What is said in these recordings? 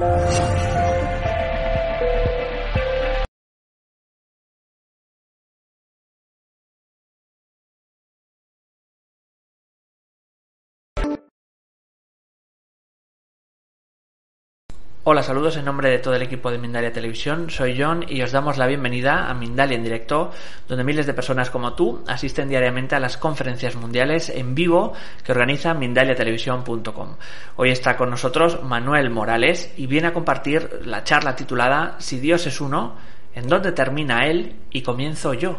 Thank you. Hola, saludos en nombre de todo el equipo de Mindalia Televisión. Soy John y os damos la bienvenida a Mindalia en directo, donde miles de personas como tú asisten diariamente a las conferencias mundiales en vivo que organiza mindaliatelevisión.com. Hoy está con nosotros Manuel Morales y viene a compartir la charla titulada Si Dios es uno, ¿en dónde termina Él y comienzo yo?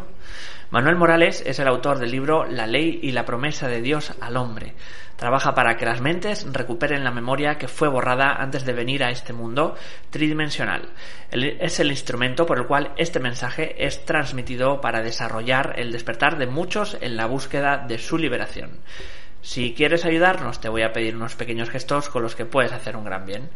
Manuel Morales es el autor del libro La ley y la promesa de Dios al hombre. Trabaja para que las mentes recuperen la memoria que fue borrada antes de venir a este mundo tridimensional. Es el instrumento por el cual este mensaje es transmitido para desarrollar el despertar de muchos en la búsqueda de su liberación. Si quieres ayudarnos, te voy a pedir unos pequeños gestos con los que puedes hacer un gran bien.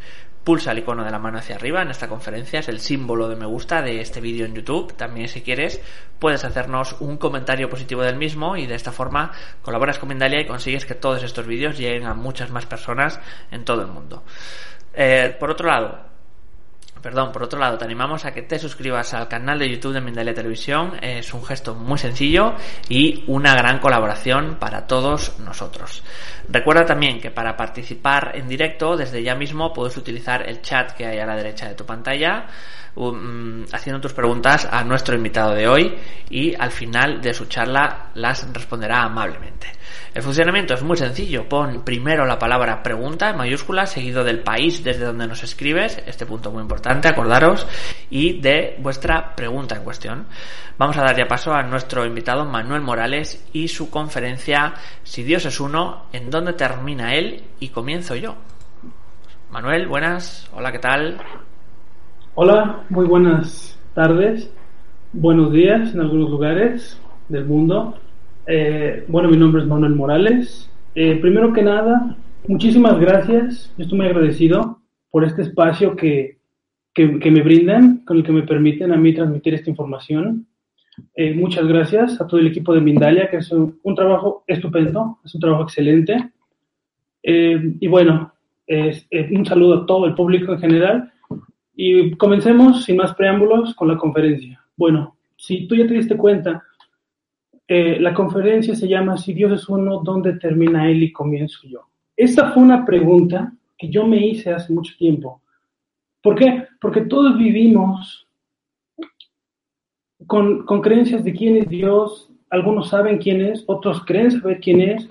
Pulsa el icono de la mano hacia arriba en esta conferencia, es el símbolo de me gusta de este vídeo en YouTube. También si quieres, puedes hacernos un comentario positivo del mismo y de esta forma colaboras con Mindalia y consigues que todos estos vídeos lleguen a muchas más personas en todo el mundo. Eh, por otro lado, perdón, por otro lado, te animamos a que te suscribas al canal de YouTube de Mindalia Televisión. Es un gesto muy sencillo y una gran colaboración para todos nosotros. Recuerda también que para participar en directo, desde ya mismo puedes utilizar el chat que hay a la derecha de tu pantalla um, haciendo tus preguntas a nuestro invitado de hoy y al final de su charla las responderá amablemente. El funcionamiento es muy sencillo. Pon primero la palabra pregunta en mayúsculas, seguido del país desde donde nos escribes, este punto muy importante, acordaros, y de vuestra pregunta en cuestión. Vamos a dar ya paso a nuestro invitado Manuel Morales y su conferencia Si Dios es uno, ¿en dónde termina él y comienzo yo? Manuel, buenas. Hola, ¿qué tal? Hola, muy buenas tardes, buenos días en algunos lugares del mundo. Eh, bueno, mi nombre es Manuel Morales. Eh, primero que nada, muchísimas gracias. Estoy muy agradecido por este espacio que, que, me brindan, con el que me permiten a mí transmitir esta información. Eh, muchas gracias a todo el equipo de Mindalia, que es un, trabajo estupendo, es un trabajo excelente. y bueno, un saludo a todo el público en general y comencemos sin más preámbulos con la conferencia. Bueno, si tú ya te diste cuenta, eh, la conferencia se llama Si Dios es uno, ¿dónde termina Él y comienzo yo? Esa fue una pregunta que yo me hice hace mucho tiempo. ¿Por qué? Porque todos vivimos con, creencias de quién es Dios. Algunos saben quién es, otros creen saber quién es,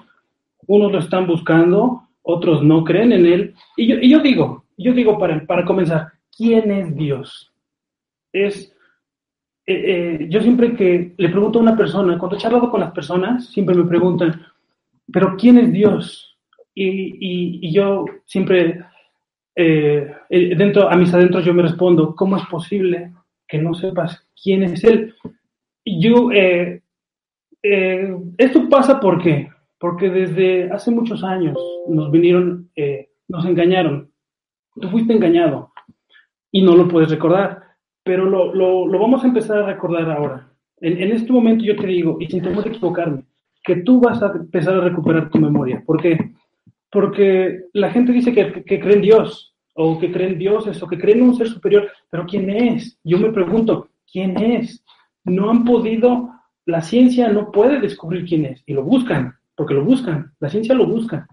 unos lo están buscando, otros no creen en Él. Y yo, y yo digo, yo digo para, para comenzar, ¿quién es Dios? Es, eh, eh, yo siempre que le pregunto a una persona, cuando he charlado con las personas, siempre me preguntan, ¿pero quién es Dios? Y, yo siempre, eh, dentro, a mis adentros yo me respondo, ¿cómo es posible que no sepas quién es Él? Yo, esto pasa porque, porque desde hace muchos años nos vinieron, nos engañaron. Tú fuiste engañado y no lo puedes recordar. Pero lo, lo, vamos a empezar a recordar ahora. En, en, este momento yo te digo, y sin temor de equivocarme, que tú vas a empezar a recuperar tu memoria. ¿Por qué? Porque la gente dice que, que cree en Dios, o que creen dioses, o que creen en un ser superior, pero ¿quién es? Yo me pregunto, ¿quién es? No han podido, la ciencia no puede descubrir quién es, y lo buscan, porque lo buscan, la ciencia lo busca.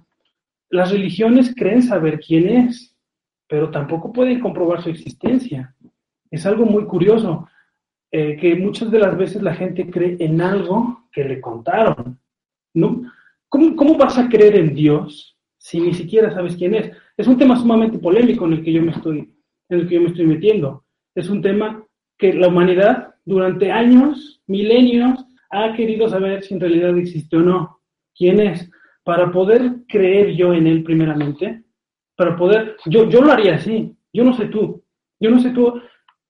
Las religiones creen saber quién es, pero tampoco pueden comprobar su existencia. Es algo muy curioso, eh, que muchas de las veces la gente cree en algo que le contaron. ¿no? ¿Cómo, ¿Cómo vas a creer en Dios si ni siquiera sabes quién es? Es un tema sumamente polémico en el que yo me estoy, en el que yo me estoy metiendo. Es un tema que la humanidad durante años, milenios, ha querido saber si en realidad existe o no. ¿Quién es? Para poder creer yo en él primeramente, para poder, yo, yo lo haría así, yo no sé tú, yo no sé tú,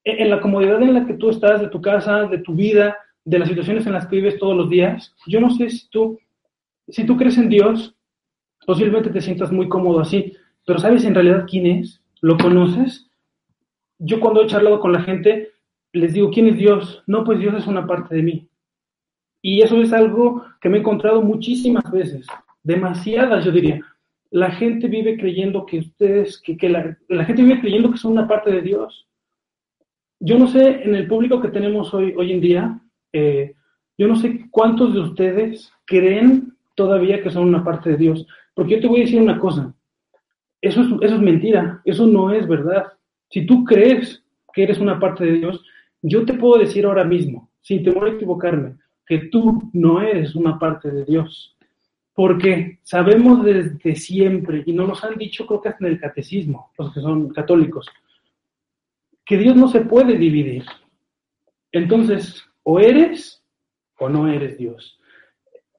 en, la comodidad en la que tú estás, de tu casa, de tu vida, de las situaciones en las que vives todos los días, yo no sé si tú, si tú crees en Dios, posiblemente te sientas muy cómodo así, pero ¿sabes en realidad quién es? ¿Lo conoces? Yo cuando he charlado con la gente, les digo, ¿quién es Dios? No, pues Dios es una parte de mí. Y eso es algo que me he encontrado muchísimas veces, demasiadas yo diría. la gente vive creyendo que ustedes, que, la, gente vive creyendo que son una parte de Dios. Yo no sé, en el público que tenemos hoy, hoy en día, eh, yo no sé cuántos de ustedes creen todavía que son una parte de Dios. Porque yo te voy a decir una cosa, eso es, eso es mentira, eso no es verdad. Si tú crees que eres una parte de Dios, yo te puedo decir ahora mismo, sin temor a equivocarme, que tú no eres una parte de Dios. Porque sabemos desde siempre, y nos lo han dicho creo que hasta en el catecismo, los que son católicos, que Dios no se puede dividir. Entonces, o eres o no eres Dios.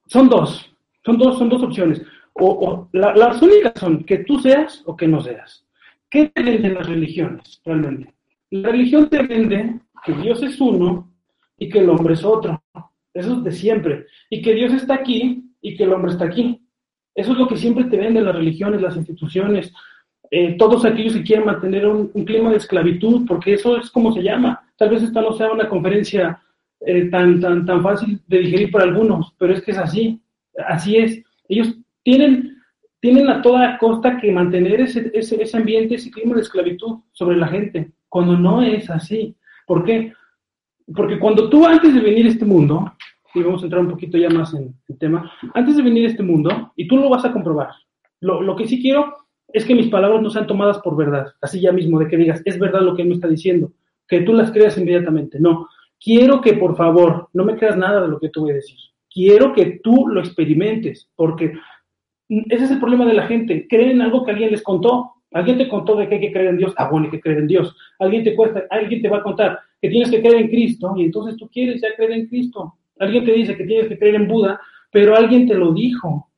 Son dos, son dos, son dos opciones. O, las únicas son que tú seas o que no seas. ¿Qué te venden las religiones realmente? La religión te vende que Dios es uno y que el hombre es otro. Eso es de siempre. Y que Dios está aquí y que el hombre está aquí. Eso es lo que siempre te venden las religiones, las instituciones, eh, todos aquellos que quieren mantener un, clima de esclavitud, porque eso es como se llama. Tal vez esta no sea una conferencia eh, tan, tan, tan fácil de digerir para algunos, pero es que es así. Así es. Ellos tienen, tienen a toda costa que mantener ese, ese, ese ambiente, ese clima de esclavitud sobre la gente, cuando no es así. ¿Por qué? Porque cuando tú antes de venir a este mundo, y vamos a entrar un poquito ya más en el tema, antes de venir a este mundo, y tú lo vas a comprobar, lo, lo que sí quiero es que mis palabras no sean tomadas por verdad, así ya mismo, de que digas, es verdad lo que él me está diciendo, que tú las creas inmediatamente. No, quiero que por favor no me creas nada de lo que tú voy a decir. Quiero que tú lo experimentes, porque ese es el problema de la gente. Creen algo que alguien les contó. Alguien te contó de que hay que creer en Dios. Ah, bueno, hay que creer en Dios. Alguien te cuesta, alguien te va a contar que tienes que creer en Cristo y entonces tú quieres ya creer en Cristo. Alguien te dice que tienes que creer en Buda, pero alguien te lo dijo.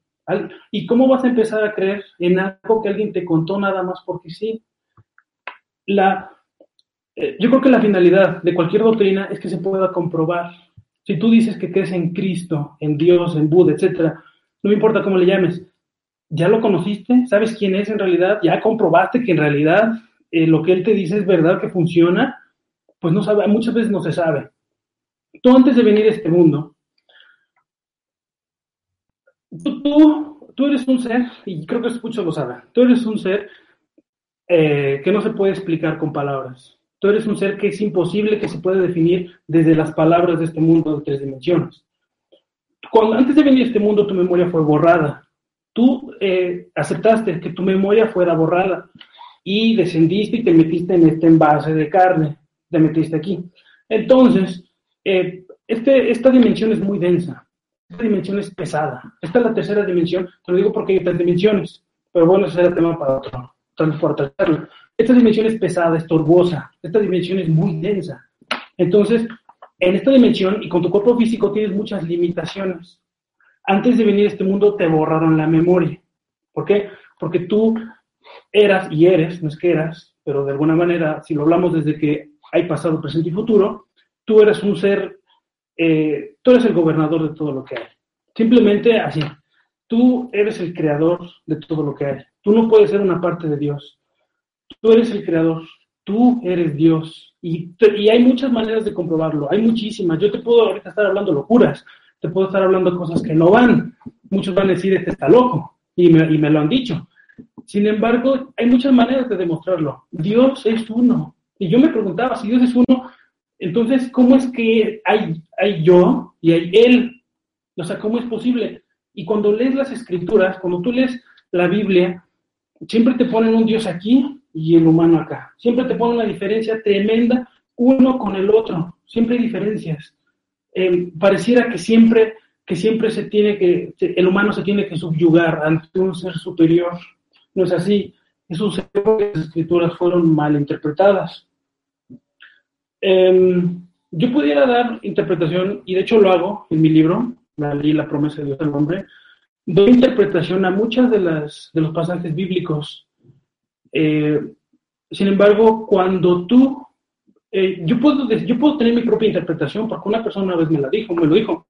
¿Y cómo vas a empezar a creer en algo que alguien te contó nada más porque sí? La, eh, yo creo que la finalidad de cualquier doctrina es que se pueda comprobar. Si tú dices que crees en Cristo, en Dios, en Buda, etcétera, no me importa cómo le llames, ¿ya lo conociste? ¿Sabes quién es en realidad? ¿Ya comprobaste que en realidad eh, lo que él te dice es verdad, que funciona? Pues no sabe, muchas veces no se sabe. Tú antes de venir a este mundo, tú, tú, eres un ser, y creo que muchos lo tú eres un ser eh, que no se puede explicar con palabras. Tú eres un ser que es imposible que se pueda definir desde las palabras de este mundo de tres dimensiones. Cuando antes de venir a este mundo tu memoria fue borrada. Tú eh, aceptaste que tu memoria fuera borrada y descendiste y te metiste en este envase de carne, te metiste aquí. Entonces, eh, este, esta dimensión es muy densa, esta dimensión es pesada. Esta es la tercera dimensión, te lo digo porque hay tres dimensiones, pero bueno, ese será tema para otro. Esta dimensión es pesada, es torbosa, esta dimensión es muy densa. Entonces, en esta dimensión y con tu cuerpo físico tienes muchas limitaciones. Antes de venir a este mundo te borraron la memoria. ¿Por qué? Porque tú eras y eres, no es que eras, pero de alguna manera, si lo hablamos desde que hay pasado, presente y futuro, tú eres un ser, eh, tú eres el gobernador de todo lo que hay. Simplemente así. Tú eres el creador de todo lo que hay. Tú no puedes ser una parte de Dios. Tú eres el creador. Tú eres Dios. Y, y hay muchas maneras de comprobarlo. Hay muchísimas. Yo te puedo ahorita estar hablando locuras. Te puedo estar hablando cosas que no van. Muchos van a decir, este está loco. Y me, y me lo han dicho. Sin embargo, hay muchas maneras de demostrarlo. Dios es uno. Y yo me preguntaba, si Dios es uno, entonces, ¿cómo es que hay, hay yo y hay Él? O sea, ¿cómo es posible? Y cuando lees las escrituras, cuando tú lees la Biblia, siempre te ponen un Dios aquí y el humano acá. Siempre te ponen una diferencia tremenda uno con el otro. Siempre hay diferencias. Eh, pareciera que siempre, que siempre se tiene que, el humano se tiene que subyugar ante un ser superior. No es así. Las escrituras fueron mal interpretadas. Em, yo pudiera dar interpretación, y de hecho lo hago en mi libro, La ley la promesa de Dios al hombre, doy interpretación a muchas de, las, de los pasajes bíblicos. Eh, sin embargo, cuando tú, eh, yo, puedo, yo puedo tener mi propia interpretación, porque una persona una vez me la dijo, me lo dijo,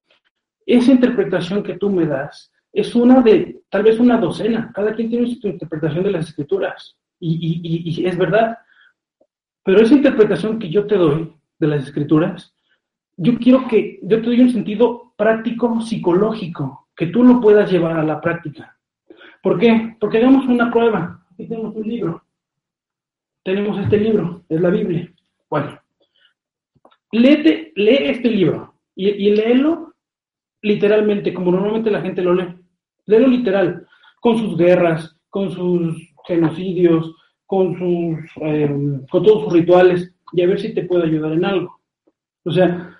esa interpretación que tú me das es una de, tal vez una docena, cada quien tiene su interpretación de las escrituras, y, y es verdad, pero esa interpretación que yo te doy de las escrituras, yo quiero que yo te doy un sentido práctico, psicológico, que tú lo puedas llevar a la práctica. ¿Por qué? Porque hagamos una prueba. Aquí tenemos un libro. Tenemos este libro, es la Biblia. Bueno, léete, lee este libro y, y léelo literalmente, como normalmente la gente lo lee. Léelo literal, con sus guerras, con sus genocidios, con, sus, eh, con todos sus rituales, y a ver si te puede ayudar en algo. O sea,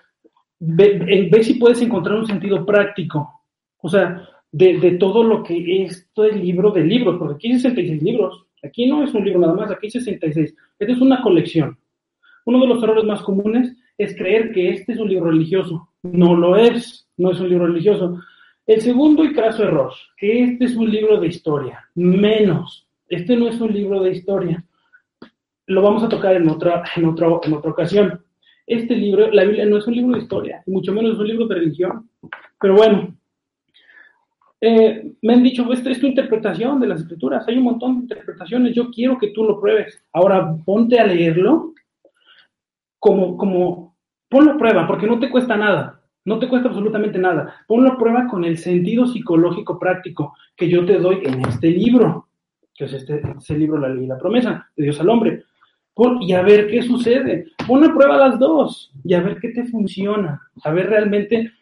ve, ve si puedes encontrar un sentido práctico. O sea, de, de, todo lo que es libro de libros, porque aquí hay 66 libros. Aquí no es un libro nada más, aquí hay 66. Esta es una colección. Uno de los errores más comunes es creer que este es un libro religioso. No lo es, no es un libro religioso. El segundo y craso error, que este es un libro de historia. Menos. Este no es un libro de historia. Lo vamos a tocar en otra, en otro, en otra ocasión. Este libro, la Biblia no es un libro de historia, mucho menos es un libro de religión. Pero bueno, eh, me han dicho, esta es tu interpretación de las escrituras, hay un montón de interpretaciones, yo quiero que tú lo pruebes. Ahora ponte a leerlo como, como, ponlo a prueba, porque no te cuesta nada, no te cuesta absolutamente nada. Ponlo a prueba con el sentido psicológico práctico que yo te doy en este libro, que es este, libro, La Ley y la Promesa, de Dios al Hombre. Pon, y a ver qué sucede. Pon a prueba las dos y a ver qué te funciona. A ver realmente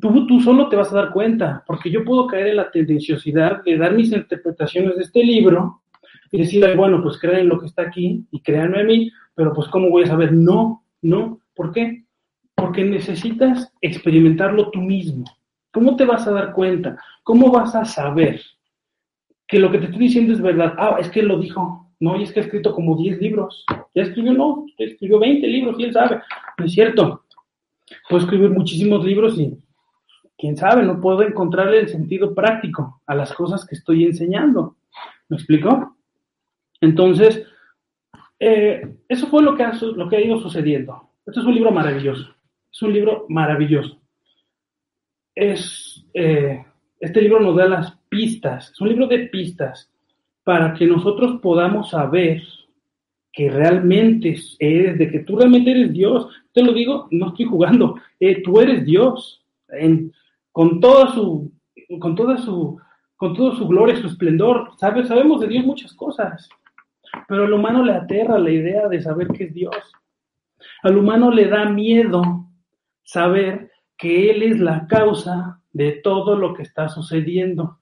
tú, tú solo te vas a dar cuenta, porque yo puedo caer en la tendenciosidad de dar mis interpretaciones de este libro y decir, bueno, pues crean lo que está aquí y créanme a mí, pero pues ¿cómo voy a saber? No, no, ¿por qué? Porque necesitas experimentarlo tú mismo. ¿Cómo te vas a dar cuenta? ¿Cómo vas a saber que lo que te estoy diciendo es verdad? Ah, es que lo dijo. No, y es que ha escrito como 10 libros. Ya escribió, no, escribió 20 libros, quién sabe. No es cierto. Puedo escribir muchísimos libros y quién sabe, no puedo encontrarle el sentido práctico a las cosas que estoy enseñando. ¿Me explico? Entonces, eh, eso fue lo que, ha, lo que ha ido sucediendo. Este es un libro maravilloso. Es un libro maravilloso. Es, eh, este libro nos da las pistas. Es un libro de pistas para que nosotros podamos saber que realmente eres, de que tú realmente eres Dios. Te lo digo, no estoy jugando. Eh, tú eres Dios. Con toda su, con toda su, con su gloria, su esplendor. Sabemos de Dios muchas cosas, pero al humano le aterra la idea de saber que es Dios. Al humano le da miedo saber que Él es la causa de todo lo que está sucediendo.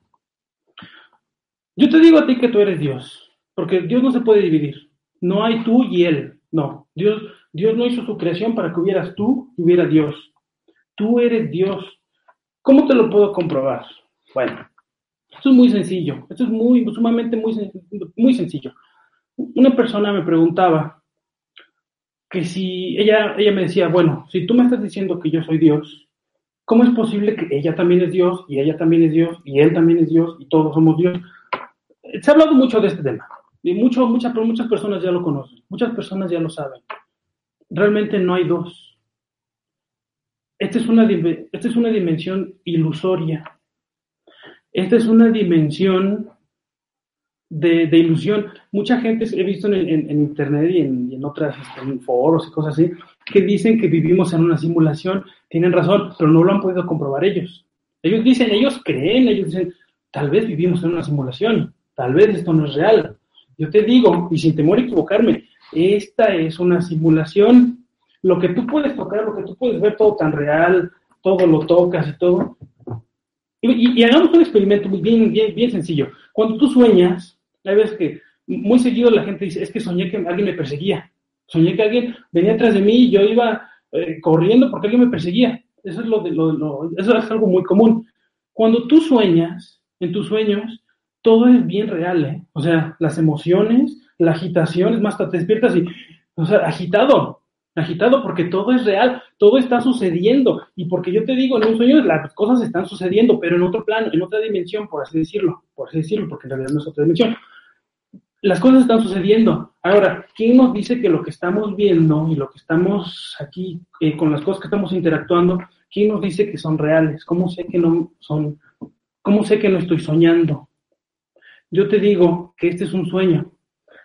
Yo te digo a ti que tú eres Dios, porque Dios no se puede dividir. No hay tú y Él. No, Dios, Dios no hizo su creación para que hubieras tú y hubiera Dios. Tú eres Dios. ¿Cómo te lo puedo comprobar? Bueno, esto es muy sencillo, esto es muy, sumamente muy, muy sencillo. Una persona me preguntaba que si ella, ella me decía, bueno, si tú me estás diciendo que yo soy Dios, ¿cómo es posible que ella también es Dios y ella también es Dios y él también es Dios y todos somos Dios? Se ha hablado mucho de este tema y mucho, muchas, muchas personas ya lo conocen, muchas personas ya lo saben. Realmente no hay dos. Esta es, una, esta es una dimensión ilusoria. Esta es una dimensión de, de ilusión. Mucha gente he visto en, en, internet y en, y en otras este, foros y cosas así que dicen que vivimos en una simulación. Tienen razón, pero no lo han podido comprobar ellos. Ellos dicen, ellos creen, ellos dicen, tal vez vivimos en una simulación, tal vez esto no es real. Yo te digo, y sin temor a equivocarme, esta es una simulación lo que tú puedes tocar, lo que tú puedes ver todo tan real, todo lo tocas y todo. Y, hagamos un experimento bien, bien, bien sencillo. Cuando tú sueñas, hay veces que muy seguido la gente dice, es que soñé que alguien me perseguía. Soñé que alguien venía atrás de mí y yo iba eh, corriendo porque alguien me perseguía. Eso es, lo de, lo, eso es algo muy común. Cuando tú sueñas, en tus sueños, todo es bien real, ¿eh? O sea, las emociones, la agitación, es más, te despiertas y, o sea, agitado agitado porque todo es real, todo está sucediendo. Y porque yo te digo, en un sueño las cosas están sucediendo, pero en otro plano, en otra dimensión, por así decirlo, por así decirlo, porque en realidad no es otra dimensión. Las cosas están sucediendo. Ahora, ¿quién nos dice que lo que estamos viendo y lo que estamos aquí, eh, con las cosas que estamos interactuando, quién nos dice que son reales? ¿Cómo sé que no son? ¿Cómo sé que no estoy soñando? Yo te digo que este es un sueño.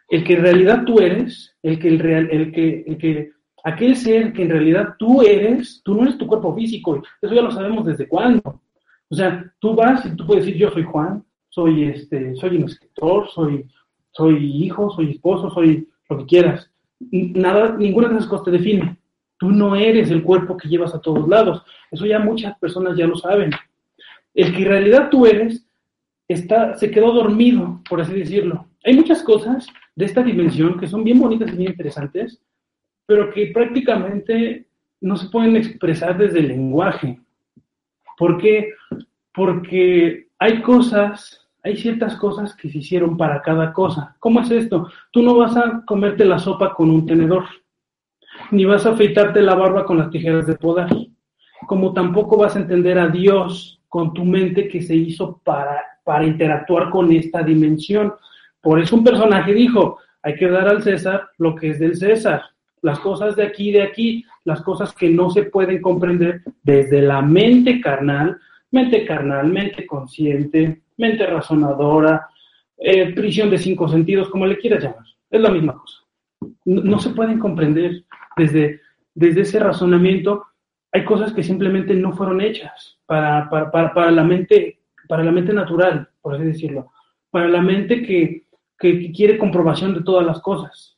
El que en realidad tú eres, el que, el real, el que, el que aquel ser que en realidad tú eres, tú no eres tu cuerpo físico, eso ya lo sabemos desde cuándo. O sea, tú vas y tú puedes decir yo soy Juan, soy, este, soy un escritor, soy, soy hijo, soy esposo, soy lo que quieras. Nada, ninguna de esas cosas te define. Tú no eres el cuerpo que llevas a todos lados. Eso ya muchas personas ya lo saben. El que en realidad tú eres se quedó dormido, por así decirlo. Hay muchas cosas de esta dimensión que son bien bonitas y bien interesantes, pero que prácticamente no se pueden expresar desde el lenguaje. ¿Por qué? Porque hay cosas, hay ciertas cosas que se hicieron para cada cosa. ¿Cómo es esto? Tú no vas a comerte la sopa con un tenedor ni vas a afeitarte la barba con las tijeras de poder, como tampoco vas a entender a Dios con tu mente que se hizo para, para interactuar con esta dimensión. Por eso un personaje dijo, hay que dar al César lo que es del César, las cosas de aquí, de aquí, las cosas que no se pueden comprender desde la mente carnal, mente carnal, mente consciente, mente razonadora, eh, prisión de cinco sentidos, como le quieras llamar. Es la misma cosa. no se pueden comprender desde, desde ese razonamiento, hay cosas que simplemente no fueron hechas para, para, la, mente, para la mente natural, por así decirlo, para la mente que, quiere comprobación de todas las cosas.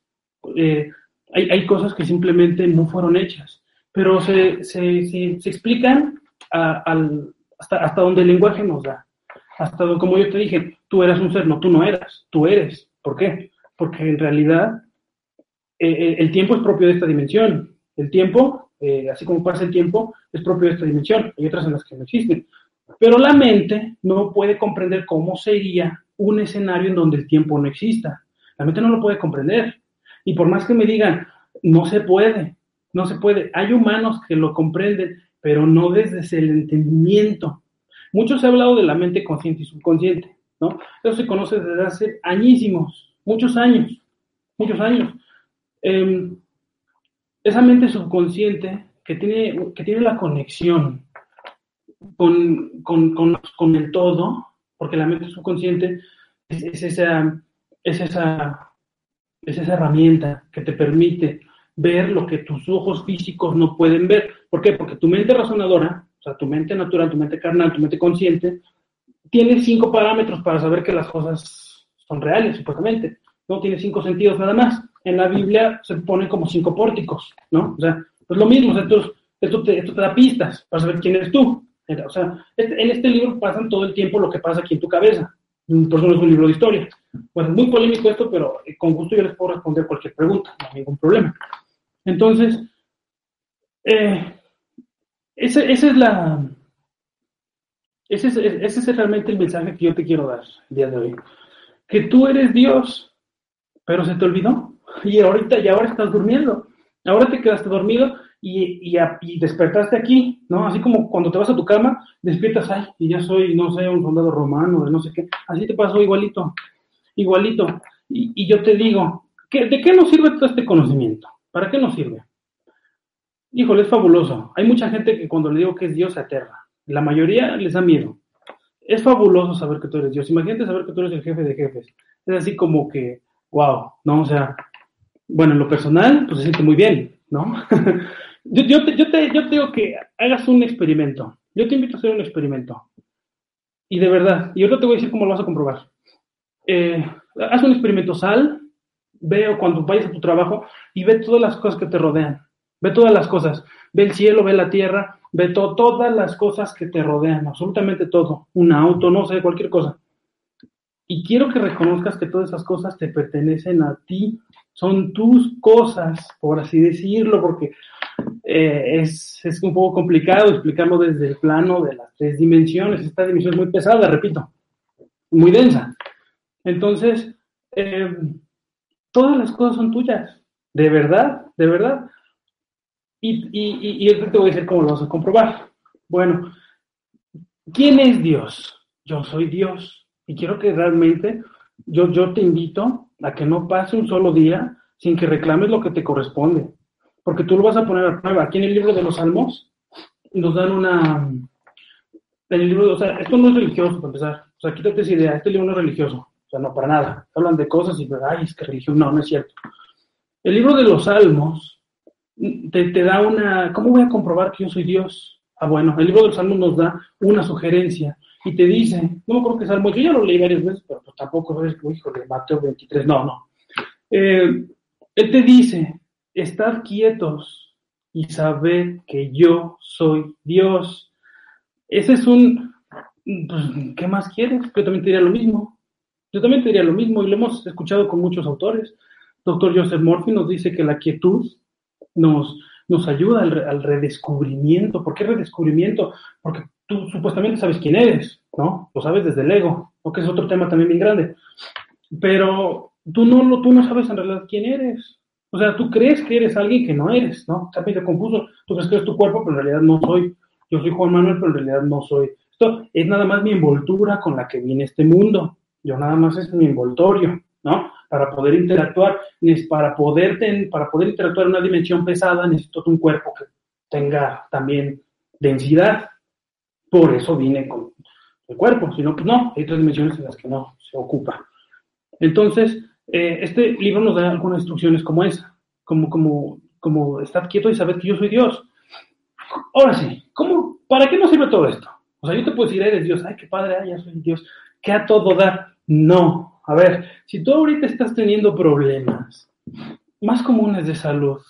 Eh, hay, cosas que simplemente no fueron hechas, pero se, se, explican al, hasta, hasta donde el lenguaje nos da. Hasta donde, como yo te dije, tú eras un ser, no, tú no eras, tú eres. ¿Por qué? Porque en realidad eh, eh, el tiempo es propio de esta dimensión. El tiempo, eh, así como pasa el tiempo, es propio de esta dimensión. Hay otras en las que no existen. Pero la mente no puede comprender cómo sería un escenario en donde el tiempo no exista. La mente no lo puede comprender. Y por más que me digan, no se puede, no se puede. Hay humanos que lo comprenden, pero no desde el entendimiento. Muchos se ha hablado de la mente consciente y subconsciente, ¿no? Eso se conoce desde hace añísimos, muchos años, muchos años. Em, esa mente subconsciente que tiene, que tiene la conexión con, con, el todo, porque la mente subconsciente es, esa, es, esa, es esa herramienta que te permite ver lo que tus ojos físicos no pueden ver. ¿Por qué? Porque tu mente razonadora, o sea, tu mente natural, tu mente carnal, tu mente consciente, tiene cinco parámetros para saber que las cosas son reales, supuestamente. No tiene cinco sentidos nada más en la Biblia se ponen como cinco pórticos, ¿no? O sea, pues lo mismo, esto, te, esto te da pistas para saber quién eres tú. O sea, en este libro pasan todo el tiempo lo que pasa aquí en tu cabeza. Por eso no es un libro de historia. Bueno, muy polémico esto, pero eh, con gusto yo les puedo responder cualquier pregunta, no hay ningún problema. Entonces, eh, esa, es la... Ese es, ese es realmente el mensaje que yo te quiero dar el día de hoy. Que tú eres Dios, pero se te olvidó y ahorita, y ahora estás durmiendo. Ahora te quedaste dormido y, y, despertaste aquí, ¿no? Así como cuando te vas a tu cama, despiertas, ay, y ya soy, no sé, un soldado romano, de no sé qué. Así te pasó igualito, igualito. Y, yo te digo, ¿de qué nos sirve todo este conocimiento? ¿Para qué nos sirve? Híjole, es fabuloso. Hay mucha gente que cuando le digo que es Dios se aterra. La mayoría les da miedo. Es fabuloso saber que tú eres Dios. Imagínate saber que tú eres el jefe de jefes. Es así como que, wow, ¿no? O sea, bueno, en lo personal, pues se siente muy bien, ¿no? yo, te, yo, te, yo digo que hagas un experimento. Yo te invito a hacer un experimento. Y de verdad, y ahora te voy a decir cómo lo vas a comprobar. Eh, haz un experimento, sal, ve cuando vayas a tu trabajo y ve todas las cosas que te rodean. Ve todas las cosas. Ve el cielo, ve la tierra, ve todas las cosas que te rodean, absolutamente todo. Un auto, no sé, cualquier cosa. Y quiero que reconozcas que todas esas cosas te pertenecen a ti son tus cosas, por así decirlo, porque eh, es, un poco complicado explicarlo desde el plano de las tres dimensiones. Esta dimensión es muy pesada, repito, muy densa. Entonces, eh, todas las cosas son tuyas, de verdad, de verdad. Y, y, y, te voy a decir cómo lo vas a comprobar. Bueno, ¿quién es Dios? Yo soy Dios. Y quiero que realmente yo, yo te invito a que no pase un solo día sin que reclames lo que te corresponde, porque tú lo vas a poner a prueba. Aquí en el libro de los Salmos nos dan una... En el libro, o sea, esto no es religioso, para empezar. O sea, quítate esa idea, este libro no es religioso. O sea, no, para nada. Hablan de cosas y, ay, es que religión, no, no es cierto. El libro de los Salmos te, te da una... ¿Cómo voy a comprobar que yo soy Dios? Ah, bueno, el libro de los Salmos nos da una sugerencia y te dice, no me acuerdo que Salmo, yo ya lo leí varias veces, pero pues tampoco es, hijo de Mateo 23, no, no. Eh, él te dice, estad quietos y sabed que yo soy Dios. Ese es un, pues, ¿qué más quieres? Yo también te diría lo mismo. Yo también te diría lo mismo y lo hemos escuchado con muchos autores. Doctor Joseph Murphy nos dice que la quietud nos, nos ayuda al, redescubrimiento. ¿Por qué redescubrimiento? Porque tú supuestamente sabes quién eres, ¿no? Lo sabes desde el ego, que es otro tema también bien grande. Pero tú no, tú no sabes en realidad quién eres. O sea, tú crees que eres alguien que no eres, ¿no? Está medio confuso. Tú crees que eres tu cuerpo, pero en realidad no soy. Yo soy Juan Manuel, pero en realidad no soy. Esto es nada más mi envoltura con la que viene este mundo. Yo nada más es mi envoltorio, ¿no? Para poder interactuar, para poder, para poder interactuar en una dimensión pesada, necesito un cuerpo que tenga también densidad. Por eso vine con el cuerpo, si no, pues no, hay tres dimensiones en las que no se ocupa. Entonces, eh, este libro nos da algunas instrucciones como esa, como, como, como quieto y saber que yo soy Dios. Ahora sí, ¿cómo, ¿para qué nos sirve todo esto? O sea, yo te puedo decir, eres Dios, ay, qué padre, ay, ya soy Dios, que a todo dar. No, a ver, si tú ahorita estás teniendo problemas más comunes de salud,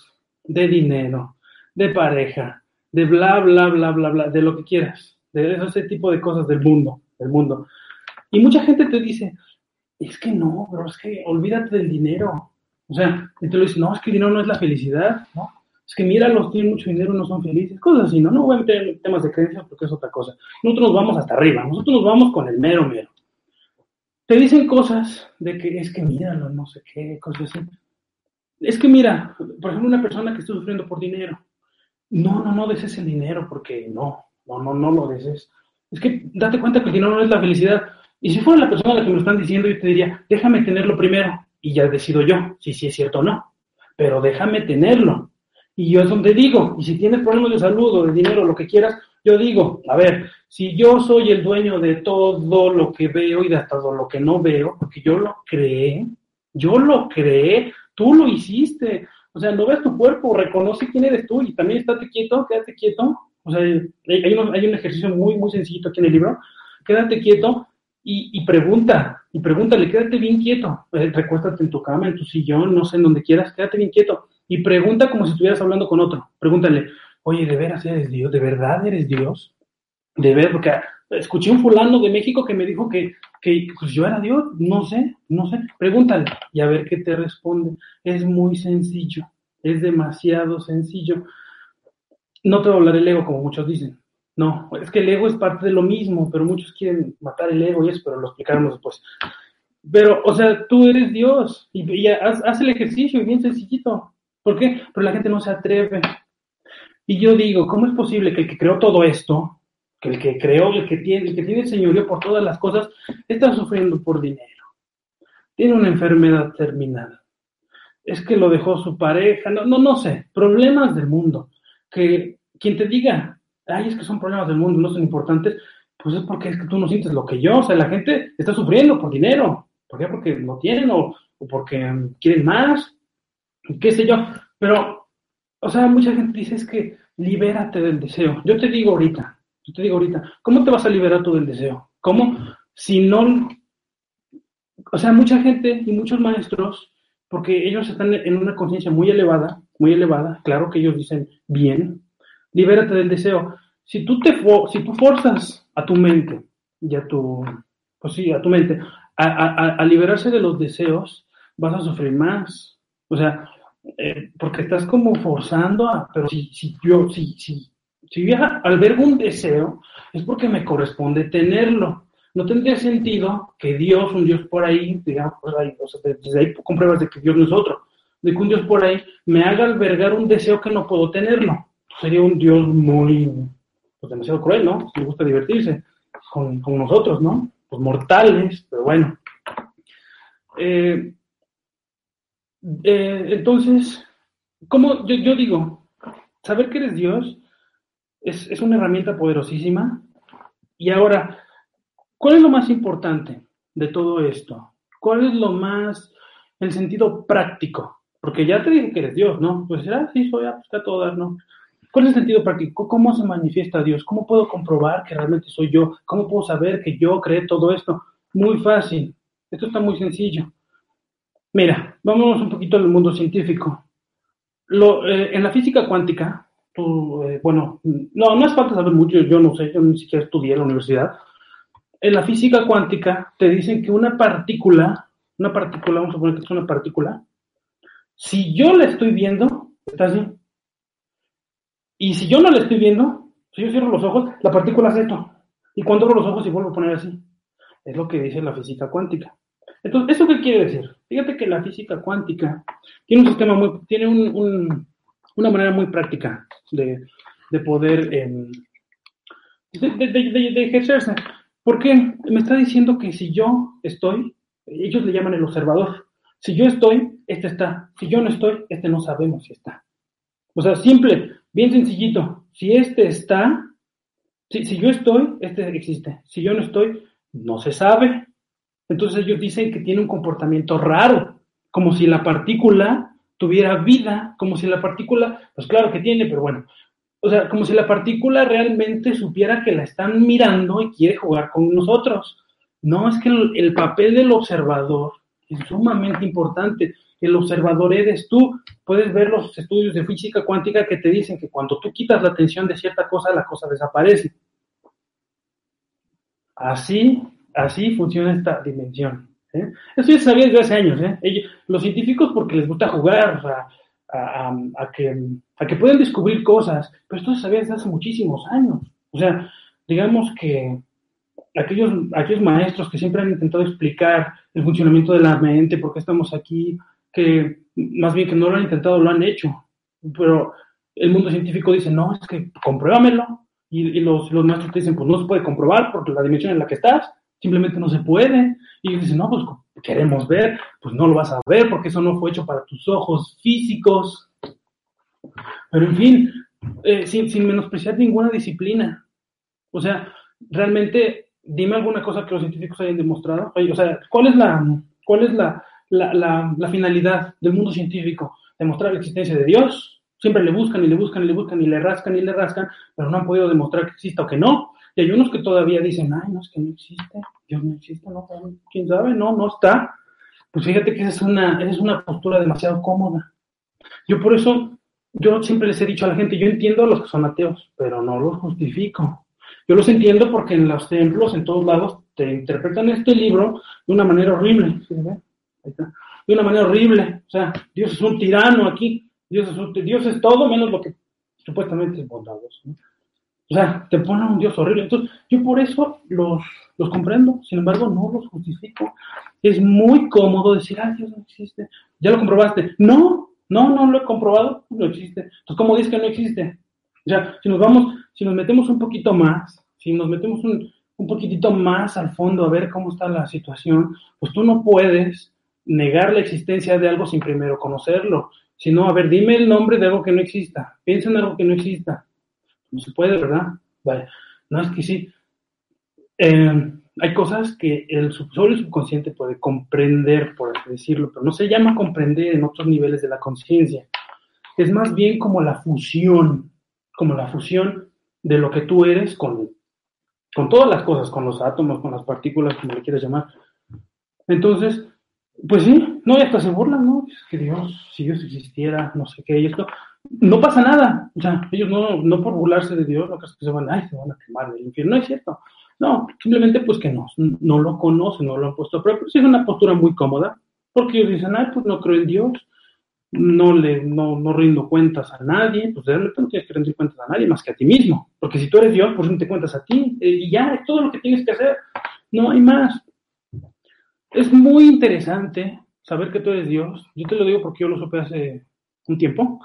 de dinero, de pareja, de bla, bla, bla, bla, bla, de lo que quieras, de ese tipo de cosas del mundo, del mundo. Y mucha gente te dice, es que no, pero es que olvídate del dinero. O sea, y te lo dice, no, es que el dinero no es la felicidad, ¿no? Es que mira, los tienen mucho dinero, no son felices, cosas así, ¿no? No voy a meter en temas de creencias porque es otra cosa. Nosotros nos vamos hasta arriba, nosotros nos vamos con el mero mero. Te dicen cosas de que es que míralo, no sé qué, cosas así. Es que mira, por ejemplo, una persona que está sufriendo por dinero. No, no, no desees el dinero porque no, no, no, no lo desees. Es que date cuenta que el dinero no es la felicidad. Y si fuera la persona a la que me lo están diciendo, yo te diría, déjame tenerlo primero y ya decido yo si sí es cierto o no. Pero déjame tenerlo. Y yo es donde digo, y si tienes problemas de salud o de dinero, lo que quieras, yo digo, a ver, si yo soy el dueño de todo lo que veo y de todo lo que no veo, porque yo lo creé, yo lo creé, tú lo hiciste. O sea, no ves tu cuerpo, reconoce quién eres tú y también estate quieto, quédate quieto. O sea, hay un, hay un ejercicio muy, muy sencillo aquí en el libro. Quédate quieto y, pregunta, y pregúntale, quédate bien quieto, eh, recuéstate en tu cama, en tu sillón, no sé, en donde quieras, quédate bien quieto y pregunta como si estuvieras hablando con otro. Pregúntale, oye, ¿de veras eres Dios? ¿De verdad eres Dios? De ver, porque escuché un fulano de México que me dijo que, que pues yo era Dios, no sé, no sé. Pregúntale y a ver qué te responde. Es muy sencillo, es demasiado sencillo. No te voy a hablar el ego como muchos dicen. No, es que el ego es parte de lo mismo, pero muchos quieren matar el ego y eso, pero lo explicaremos después. Pero, o sea, tú eres Dios y, haz, el ejercicio y bien sencillito. ¿Por qué? Pero la gente no se atreve. Y yo digo, ¿cómo es posible que el que creó todo esto, que el que creó, el que tiene, el que tiene señorío por todas las cosas, está sufriendo por dinero? Tiene una enfermedad terminal. Es que lo dejó su pareja, no, no, no sé, problemas del mundo. Que quien te diga, ay, es que son problemas del mundo, no son importantes, pues es porque es que tú no sientes lo que yo, o sea, la gente está sufriendo por dinero, ¿por qué? Porque no tienen o, porque quieren más, qué sé yo, pero, o sea, mucha gente dice es que libérate del deseo. Yo te digo ahorita, yo te digo ahorita, ¿cómo te vas a liberar tú del deseo? ¿Cómo? Si no, o sea, mucha gente y muchos maestros, porque ellos están en una conciencia muy elevada, muy elevada, claro que ellos dicen bien, libérate del deseo. Si tú, te, si tú forzas a tu mente y a tu, pues sí, a tu mente a, liberarse de los deseos, vas a sufrir más. O sea, eh, porque estás como forzando a, pero si, si yo, si, si, si albergo un deseo, es porque me corresponde tenerlo. No tendría sentido que Dios, un Dios por ahí, digamos, por ahí, o sea, desde ahí compruebas de que Dios no es otro, de que un Dios por ahí me haga albergar un deseo que no puedo tenerlo sería un Dios muy, pues demasiado cruel, ¿no? Le gusta divertirse con, nosotros, ¿no? Pues mortales, pero bueno. Eh, eh, entonces, ¿cómo? Yo, digo, saber que eres Dios es, es una herramienta poderosísima. Y ahora, ¿cuál es lo más importante de todo esto? ¿Cuál es lo más, el sentido práctico? Porque ya te dije que eres Dios, ¿no? Pues, ah, sí, soy, pues, a, todo dar, ¿no? ¿Cuál es el sentido práctico? ¿Cómo se manifiesta Dios? ¿Cómo puedo comprobar que realmente soy yo? ¿Cómo puedo saber que yo creé todo esto? Muy fácil. Esto está muy sencillo. Mira, vamos un poquito al mundo científico. Eh, en la física cuántica, tú, eh, bueno, no, no es falta saber mucho, yo no sé, yo ni siquiera estudié en la universidad. En la física cuántica te dicen que una partícula, una partícula, vamos a poner que es una partícula, si yo la estoy viendo, está así. Y si yo no la estoy viendo, si yo cierro los ojos, la partícula hace esto. Y cuando abro los ojos y vuelvo a poner así. Es lo que dice la física cuántica. Entonces, ¿eso qué quiere decir? Fíjate que la física cuántica tiene un sistema muy, tiene un, una manera muy práctica de, de poder em, de, de, ejercerse. ¿Por qué? Me está diciendo que si yo estoy, ellos le llaman el observador. Si yo estoy, este está. Si yo no estoy, este no sabemos si está. O sea, simple, bien sencillito. Si este está, si, si yo estoy, este existe. Si yo no estoy, no se sabe. Entonces ellos dicen que tiene un comportamiento raro, como si la partícula tuviera vida, como si la partícula, pues claro que tiene, pero bueno, o sea, como si la partícula realmente supiera que la están mirando y quiere jugar con nosotros. No, es que el, papel del observador sumamente importante. El observador eres tú. Puedes ver los estudios de física cuántica que te dicen que cuando tú quitas la atención de cierta cosa, la cosa desaparece. Así Así funciona esta dimensión. ¿eh? Eso ya sabía desde hace años. ¿eh? los científicos porque les gusta jugar a, que, a que pueden descubrir cosas, pero esto se sabía desde hace muchísimos años. O sea, digamos que aquellos, aquellos maestros que siempre han intentado explicar el funcionamiento de la mente, por qué estamos aquí, que más bien que no lo han intentado, lo han hecho. Pero el mundo científico dice, no, es que compruébamelo. Y, los, los maestros te dicen, pues no se puede comprobar por la dimensión en la que estás simplemente no se puede. Y ellos dicen, no, pues queremos ver, pues no lo vas a ver porque eso no fue hecho para tus ojos físicos. Pero en fin, eh, sin, menospreciar ninguna disciplina. O sea, realmente, dime alguna cosa que los científicos hayan demostrado. O sea, ¿cuál es la, cuál es la, la, la finalidad del mundo científico? Demostrar la existencia de Dios. Siempre le buscan y le buscan y le buscan y le rascan y le rascan, pero no han podido demostrar que exista o que no. Y hay unos que todavía dicen, ay, no, es que no existe, Dios no existe, no, quién sabe, no, no está. Pues fíjate que esa es una, esa es una postura demasiado cómoda. Yo por eso, yo siempre les he dicho a la gente, yo entiendo a los que son ateos, pero no los justifico. Yo los entiendo porque en los templos, en todos lados, te interpretan este libro de una manera horrible. De una manera horrible. O sea, Dios es un tirano aquí. Dios es, Dios es todo menos lo que supuestamente es bondadoso. O sea, te ponen un Dios horrible. Entonces, yo por eso los, los comprendo, sin embargo, no los justifico. Es muy cómodo decir, ah, Dios no existe. ¿Ya lo comprobaste? No, no, no lo he comprobado, no existe. Entonces, ¿cómo dices que no existe? O sea, si nos vamos, si nos metemos un poquito más, si nos metemos un, un poquitito más al fondo a ver cómo está la situación, pues tú no puedes negar la existencia de algo sin primero conocerlo. Sino, a ver, dime el nombre de algo que no exista. Piensa en algo que no exista no se puede, ¿verdad? Vale. No es que sí. Eh, hay cosas que el solo subconsciente puede comprender, por así decirlo, pero no se llama comprender en otros niveles de la conciencia. Es más bien como la fusión, como la fusión de lo que tú eres con, con todas las cosas, con los átomos, con las partículas, como le quieras llamar. Entonces, pues sí, no, y hasta se burlan, ¿no? Es que Dios, si Dios existiera, no sé qué, y esto, no pasa nada. O sea, ellos no, no por burlarse de Dios, lo que se van, ay, se van a quemar del infierno. No es cierto. No, simplemente pues que no, no lo conocen, no lo han puesto a prueba. Pues es una postura muy cómoda, porque ellos dicen, ay, pues no creo en Dios, no le, no, no rindo cuentas a nadie, pues realmente no tienes que rendir cuentas a nadie más que a ti mismo. Porque si tú eres Dios, pues no te cuentas a ti. Eh, y ya, es todo lo que tienes que hacer. No hay más. Es muy interesante saber que tú eres Dios. Yo te lo digo porque yo lo supe hace un tiempo.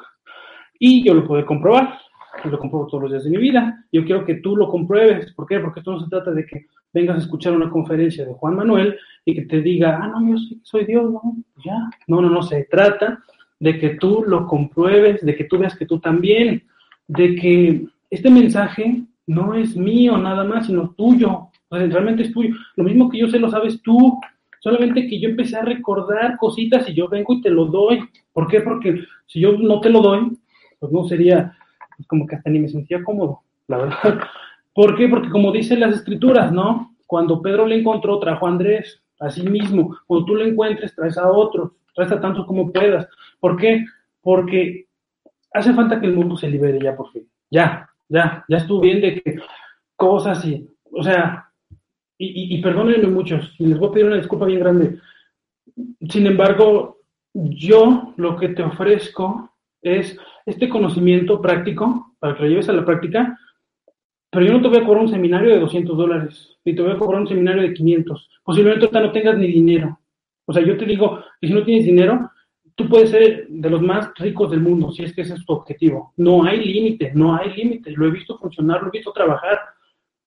Y yo lo puedo comprobar. Yo lo compruebo todos los días de mi vida. Yo quiero que tú lo compruebes. ¿Por qué? Porque esto no se trata de que vengas a escuchar una conferencia de Juan Manuel y que te diga, ah, no, yo soy, Dios, no, ya. No, no, no, se trata de que tú lo compruebes, de que tú veas que tú también, de que este mensaje no es mío nada más, sino tuyo. realmente es tuyo. Lo mismo que yo sé lo sabes tú. Solamente que yo empecé a recordar cositas y yo vengo y te lo doy. ¿Por qué? Porque si yo no te lo doy, pues no sería es como que hasta ni me sentía cómodo, la verdad. ¿Por qué? Porque como dicen las escrituras, ¿no? Cuando Pedro le encontró, trajo a Andrés, a sí mismo. Cuando tú lo encuentres, traes a otros, traes a tantos como puedas. ¿Por qué? Porque hace falta que el mundo se libere ya por fin. Ya, ya, ya estuvo bien de que cosas y, o sea, y, perdónenme muchos, y les voy a pedir una disculpa bien grande. Sin embargo, yo lo que te ofrezco es este conocimiento práctico para que lo lleves a la práctica, pero yo no te voy a cobrar un seminario de 200 dólares, ni te voy a cobrar un seminario de 500. Posiblemente no tengas ni dinero. O sea, yo te digo que si no tienes dinero, tú puedes ser de los más ricos del mundo, si es que ese es tu objetivo. No hay límite, no hay límite. Lo he visto funcionar, lo he visto trabajar.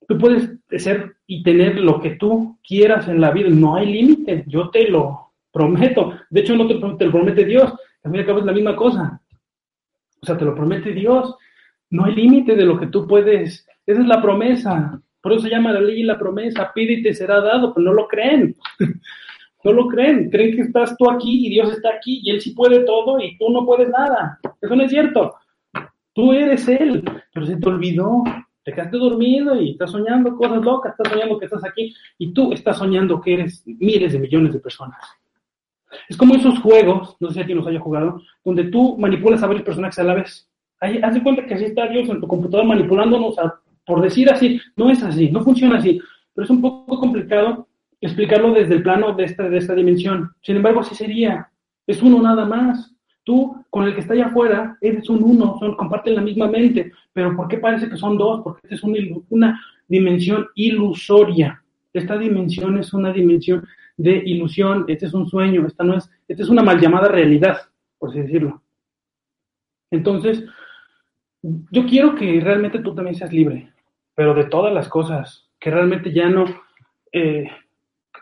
Tú puedes ser y tener lo que tú quieras en la vida. No hay límite, yo te lo prometo. De hecho, no te, lo promete Dios. Al fin y es la misma cosa. O sea, te lo promete Dios. No hay límite de lo que tú puedes. Esa es la promesa. Por eso se llama la ley y la promesa. Pide y te será dado, pero no lo creen. No lo creen, creen que estás tú aquí y Dios está aquí y Él sí puede todo y tú no puedes nada. Eso no es cierto. Tú eres Él, pero se te olvidó. Te quedaste dormido y estás soñando cosas locas, estás soñando que estás aquí y tú estás soñando que eres miles de millones de personas. Es como esos juegos, no sé si a ti los haya jugado, donde tú manipulas a varios personajes a la vez. Ahí, haz de cuenta que así está Dios en tu computadora manipulándonos, por decir así. No es así, no funciona así. Pero es un poco complicado explicarlo desde el plano de esta, de esta dimensión. Sin embargo, así sería. Es uno nada más. Tú, con el que está allá afuera, eres un uno, son, comparten la misma mente. Pero ¿por qué parece que son dos? Porque esta es una, una dimensión ilusoria. Esta dimensión es una dimensión de ilusión, este es un sueño, esta no es, esta es una mal llamada realidad, por así decirlo. Entonces, yo quiero que realmente tú también seas libre, pero de todas las cosas, que realmente ya no, eh,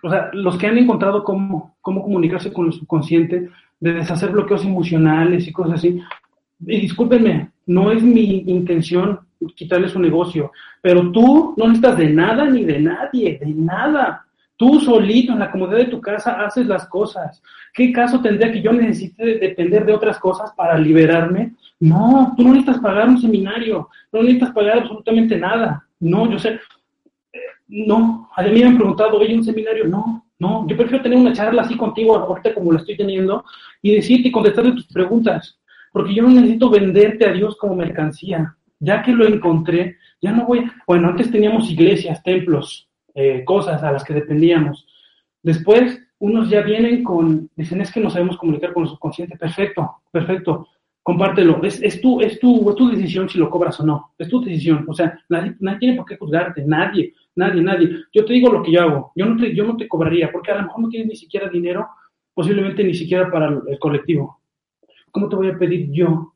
o sea, los que han encontrado cómo, cómo comunicarse con el subconsciente, de deshacer bloqueos emocionales y cosas así. Y discúlpenme, no es mi intención quitarle su negocio, pero tú no necesitas de nada ni de nadie, de nada. Tú solito en la comodidad de tu casa haces las cosas. ¿Qué caso tendría que yo necesite depender de otras cosas para liberarme? No, tú no necesitas pagar un seminario, no necesitas pagar absolutamente nada. No, yo sé, no, a mí me han preguntado, oye, un seminario, no, no, yo prefiero tener una charla así contigo, ahorita como la estoy teniendo, y decirte y contestarle tus preguntas, porque yo no necesito venderte a Dios como mercancía. Ya que lo encontré, ya no voy, bueno, antes teníamos iglesias, templos, eh, cosas a las que dependíamos. Después, unos ya vienen con, dicen, es que no sabemos comunicar con el subconsciente, perfecto, perfecto, compártelo. Es, es, tu, es, es tu decisión si lo cobras o no. Es tu decisión. O sea, nadie, nadie tiene por qué juzgarte. Nadie, nadie, nadie. Yo te digo lo que yo hago. Yo no te, yo no te cobraría porque a lo mejor no tienes ni siquiera dinero, posiblemente ni siquiera para el colectivo. ¿Cómo te voy a pedir yo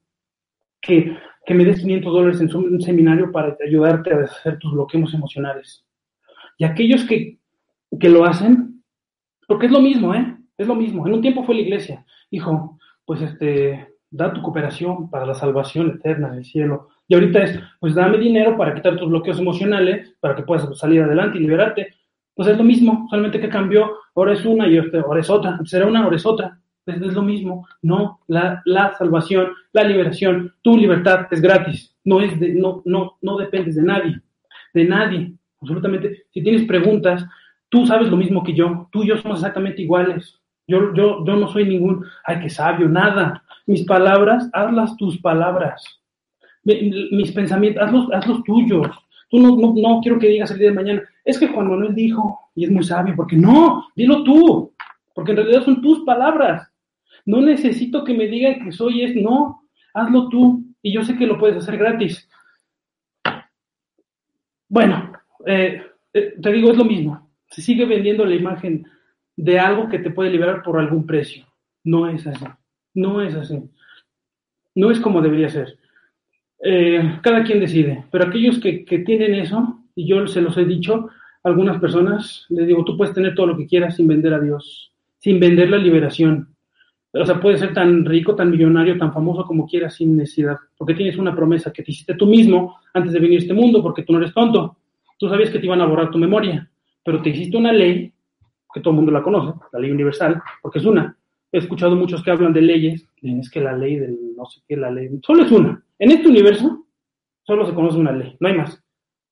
que, que me des 500 dólares en un seminario para ayudarte a deshacer tus bloqueos emocionales? Y aquellos que, que lo hacen, porque es lo mismo, ¿eh? Es lo mismo. En un tiempo fue la iglesia. Hijo, pues este, da tu cooperación para la salvación eterna del cielo. Y ahorita es, pues dame dinero para quitar tus bloqueos emocionales, para que puedas salir adelante y liberarte. Pues es lo mismo, solamente que cambió, ahora es una y ahora es otra, será una, ahora es otra. Es, es lo mismo. No, la, la, salvación, la liberación, tu libertad es gratis. No es de, no, no, no dependes de nadie, de nadie. Absolutamente. Si tienes preguntas, tú sabes lo mismo que yo. Tú y yo somos exactamente iguales. Yo, yo, yo no soy ningún, ay, qué sabio, nada. Mis palabras, hazlas tus palabras. Mis pensamientos, hazlos, hazlos tuyos. Tú no, no, quiero que digas el día de mañana, es que Juan Manuel dijo, y es muy sabio, porque no, dilo tú, porque en realidad son tus palabras. No necesito que me digan que soy es, no, hazlo tú, y yo sé que lo puedes hacer gratis. Bueno, eh, eh, te digo, es lo mismo. Se sigue vendiendo la imagen de algo que te puede liberar por algún precio. No es así. No es así. No es como debería ser. Eh, cada quien decide, pero aquellos que, que, tienen eso, y yo se los he dicho algunas personas, les digo, tú puedes tener todo lo que quieras sin vender a Dios, sin vender la liberación. O sea, puedes ser tan rico, tan millonario, tan famoso como quieras sin necesidad, porque tienes una promesa que te hiciste tú mismo antes de venir a este mundo, porque tú no eres tonto. Tú sabías que te iban a borrar tu memoria, pero te hiciste una ley, que todo el mundo la conoce, la ley universal, porque es una, he escuchado muchos que hablan de leyes, es que la ley del no sé qué, la ley, solo es una. En este universo Solo se conoce una ley, no hay más.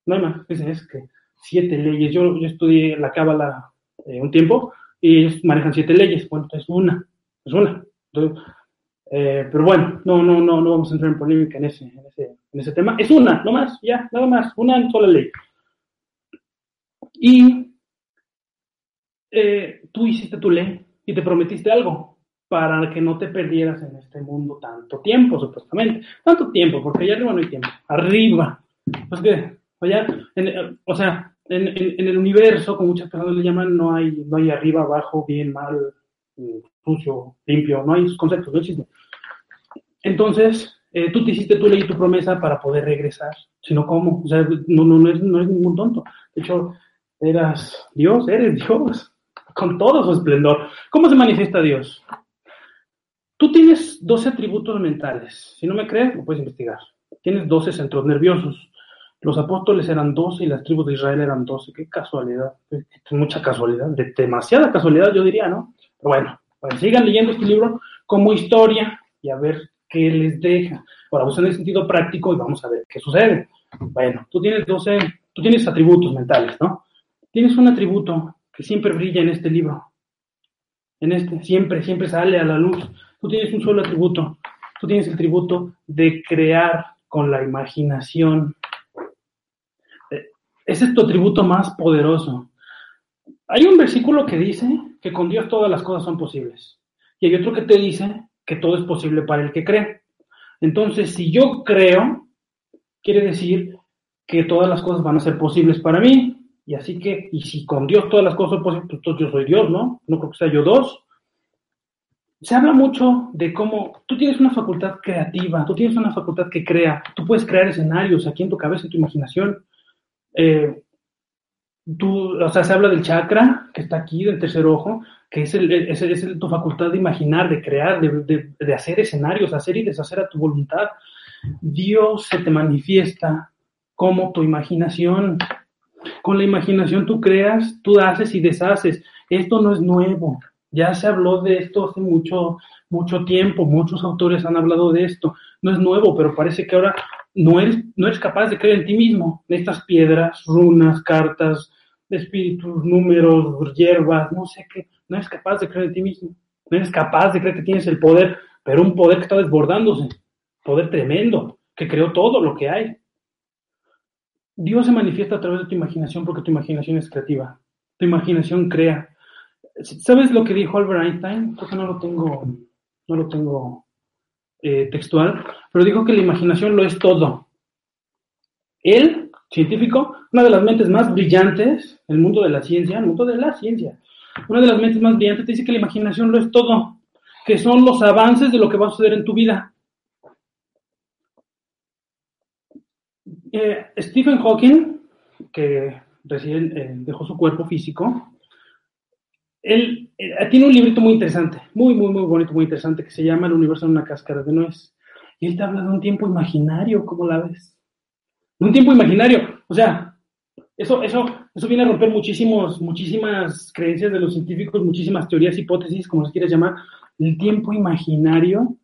No hay más. Dicen, es que siete leyes. Yo, yo estudié la cábala eh, un tiempo y ellos manejan siete leyes. Bueno, es una, es una. Eh, pero bueno, no, no, no, no vamos a entrar en polémica en ese, en ese, en ese tema. Es una, no más, ya, nada más, una sola ley. Y eh, tú hiciste tu ley y te prometiste algo para que no te perdieras en este mundo tanto tiempo, supuestamente. Tanto tiempo, porque allá arriba no hay tiempo. Arriba. Pues que, allá, o sea, en, en, el universo, como muchas personas le llaman, no hay, no hay arriba, abajo, bien, mal, sucio, limpio, no hay conceptos, no existen. Entonces, eh, tú te hiciste tu ley y tu promesa para poder regresar, sino cómo, o sea, no, no, no, es, no es ningún tonto. De hecho, eras Dios, eres Dios, con todo su esplendor. ¿Cómo se manifiesta Dios? Tú tienes 12 atributos mentales. Si no me crees, lo puedes investigar. Tienes 12 centros nerviosos. Los apóstoles eran 12 y las tribus de Israel eran 12. Qué casualidad. Mucha casualidad. De demasiada casualidad, yo diría, ¿no? bueno, pues sigan leyendo este libro como historia y a ver qué les deja. Ahora, vamos en el sentido práctico y vamos a ver qué sucede. Bueno, tú tienes 12, tú tienes atributos mentales, ¿no? Tienes un atributo que siempre brilla en este libro. En este, siempre, siempre sale a la luz. Tú tienes un solo atributo. Tú tienes el atributo de crear con la imaginación. Eh, ese es tu atributo más poderoso. Hay un versículo que dice que con Dios todas las cosas son posibles. Y hay otro que te dice que todo es posible para el que cree. Entonces, si yo creo, quiere decir que todas las cosas van a ser posibles para mí. Y así que, y si con Dios todas las cosas son posibles, pues yo soy Dios, ¿no? No creo que sea yo dos. Se habla mucho de cómo tú tienes una facultad creativa, tú tienes una facultad que crea, tú puedes crear escenarios aquí en tu cabeza, en tu imaginación. Eh, tú, o sea, se habla del chakra que está aquí, del tercer ojo, que es, tu facultad de imaginar, de crear, de, de, hacer escenarios, hacer y deshacer a tu voluntad. Dios se te manifiesta como tu imaginación. Con la imaginación tú creas, tú haces y deshaces. Esto no es nuevo. Ya se habló de esto hace mucho, mucho tiempo. Muchos autores han hablado de esto. No es nuevo, pero parece que ahora no eres, no eres capaz de creer en ti mismo. Estas piedras, runas, cartas, espíritus, números, hierbas, no sé qué. No eres capaz de creer en ti mismo. No eres capaz de creer que tienes el poder, pero un poder que está desbordándose. Poder tremendo, que creó todo lo que hay. Dios se manifiesta a través de tu imaginación porque tu imaginación es creativa. Tu imaginación crea. ¿Sabes lo que dijo Albert Einstein? Creo que no lo tengo, no lo tengo eh, textual, pero dijo que la imaginación lo es todo. Él, científico, una de las mentes más brillantes el mundo de la ciencia, el mundo de la ciencia, una de las mentes más brillantes te dice que la imaginación lo es todo, que son los avances de lo que va a suceder en tu vida. Eh, Stephen Hawking, que recién eh, dejó su cuerpo físico, él eh, tiene un librito muy interesante, muy, muy, muy bonito, muy interesante, que se llama El universo en una cáscara de nuez. Y él te habla de un tiempo imaginario, ¿cómo la ves? un tiempo imaginario. O sea, eso, eso, eso viene a romper muchísimos, muchísimas creencias de los científicos, muchísimas teorías, hipótesis, como se quieras llamar. El tiempo imaginario.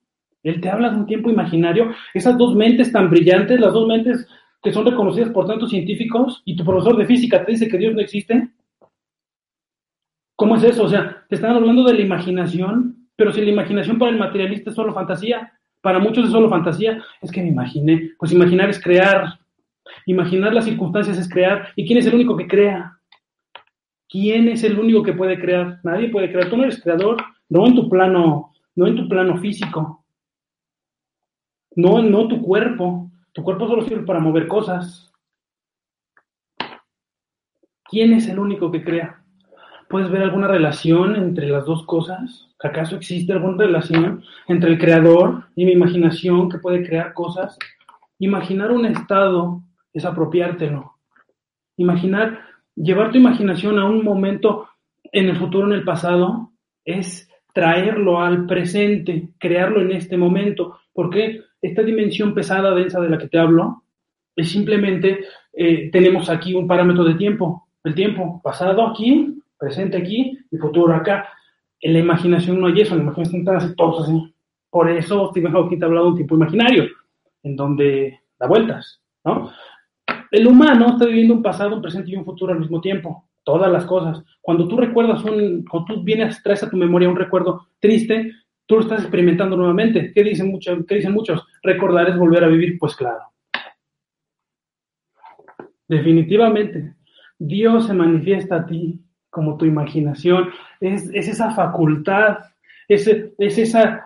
Él te habla de un tiempo imaginario. Esas dos mentes tan brillantes, las dos mentes que son reconocidas por tantos científicos, y tu profesor de física te dice que Dios no existe. ¿Cómo es eso? O sea, te están hablando de la imaginación, pero si la imaginación para el materialista es solo fantasía, para muchos es solo fantasía, es que me imaginé. Pues imaginar es crear. Imaginar las circunstancias es crear. ¿Y quién es el único que crea? ¿Quién es el único que puede crear? Nadie puede crear. Tú no eres creador, no en tu plano, no en tu plano físico. No, no tu cuerpo. Tu cuerpo solo sirve para mover cosas. ¿Quién es el único que crea? ¿Puedes ver alguna relación entre las dos cosas? ¿Acaso existe alguna relación entre el creador y mi imaginación que puede crear cosas? Imaginar un estado es apropiártelo. Imaginar, llevar tu imaginación a un momento en el futuro, en el pasado, es traerlo al presente, crearlo en este momento, porque esta dimensión pesada, densa de la que te hablo, es simplemente, eh, tenemos aquí un parámetro de tiempo, el tiempo pasado aquí, presente aquí y futuro acá. En la imaginación no hay eso, en la imaginación están así todos así. Por eso Stephen Hawking te ha hablado de un tipo imaginario, en donde da vueltas. ¿no? El humano está viviendo un pasado, un presente y un futuro al mismo tiempo. Todas las cosas. Cuando tú recuerdas un, cuando tú vienes, traes a tu memoria un recuerdo triste, tú lo estás experimentando nuevamente. ¿Qué dicen muchos? ¿Qué dicen muchos? Recordar es volver a vivir. Pues claro. Definitivamente. Dios se manifiesta a ti como tu imaginación. Es, es esa facultad, es, es esa,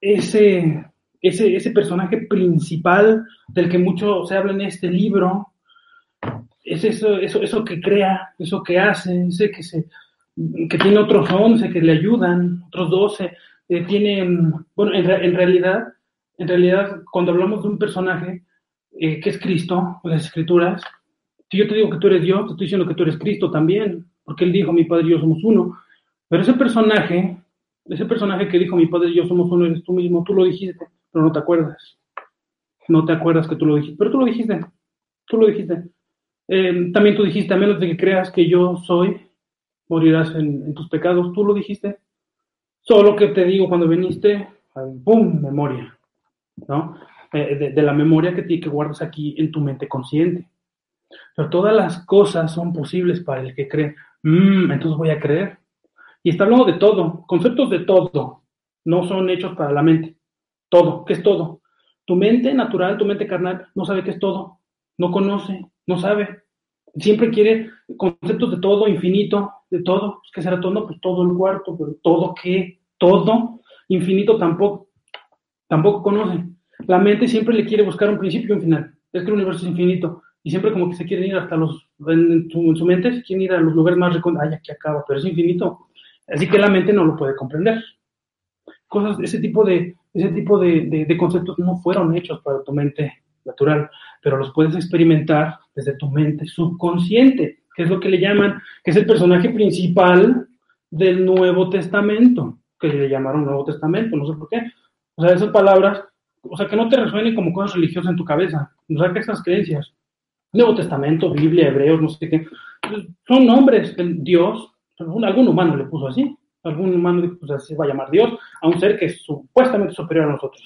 ese ese, ese personaje principal del que mucho se habla en este libro, es eso, eso, eso que crea, eso que hace, ese que, se, que tiene otros once que le ayudan, otros doce, eh, tienen, bueno, en, en, realidad, en realidad, cuando hablamos de un personaje eh, que es Cristo, las escrituras, si yo te digo que tú eres Dios, te estoy diciendo que tú eres Cristo también, porque Él dijo, mi Padre y yo somos uno, pero ese personaje, ese personaje que dijo, mi Padre y yo somos uno, eres tú mismo, tú lo dijiste, pero no te acuerdas. No te acuerdas que tú lo dijiste, pero tú lo dijiste, tú lo dijiste. Eh, también tú dijiste, a menos de que creas que yo soy, morirás en, tus pecados, tú lo dijiste. Solo que te digo cuando viniste, ¡pum! Memoria, ¿no? Eh, de, la memoria que, que guardas aquí en tu mente consciente. Pero todas las cosas son posibles para el que cree. Mm, entonces voy a creer. Y está hablando de todo, conceptos de todo, no son hechos para la mente. Todo, ¿qué es todo? Tu mente natural, tu mente carnal, no sabe qué es todo, no conoce, no sabe. Siempre quiere conceptos de todo, infinito, de todo. Pues, ¿Qué será todo? Pues todo el cuarto, pero todo qué, todo, infinito tampoco, tampoco conoce. La mente siempre le quiere buscar un principio y un final. Es que el universo es infinito y siempre como que se quieren ir hasta los, en, su, mente se quieren ir a los lugares más recónditos, ay, aquí acaba, pero es infinito. Así que la mente no lo puede comprender. Cosas, ese tipo de, ese tipo de, de, conceptos no fueron hechos para tu mente natural, pero los puedes experimentar desde tu mente subconsciente, que es lo que le llaman, que es el personaje principal del Nuevo Testamento, que le llamaron Nuevo Testamento, no sé por qué. O sea, esas palabras, o sea, que no te resuenen como cosas religiosas en tu cabeza, o sea, que esas creencias, Nuevo Testamento, Biblia, Hebreos, no sé qué, son nombres que Dios, algún humano le puso así, algún humano dijo, pues así va a llamar Dios, a un ser que es supuestamente superior a nosotros.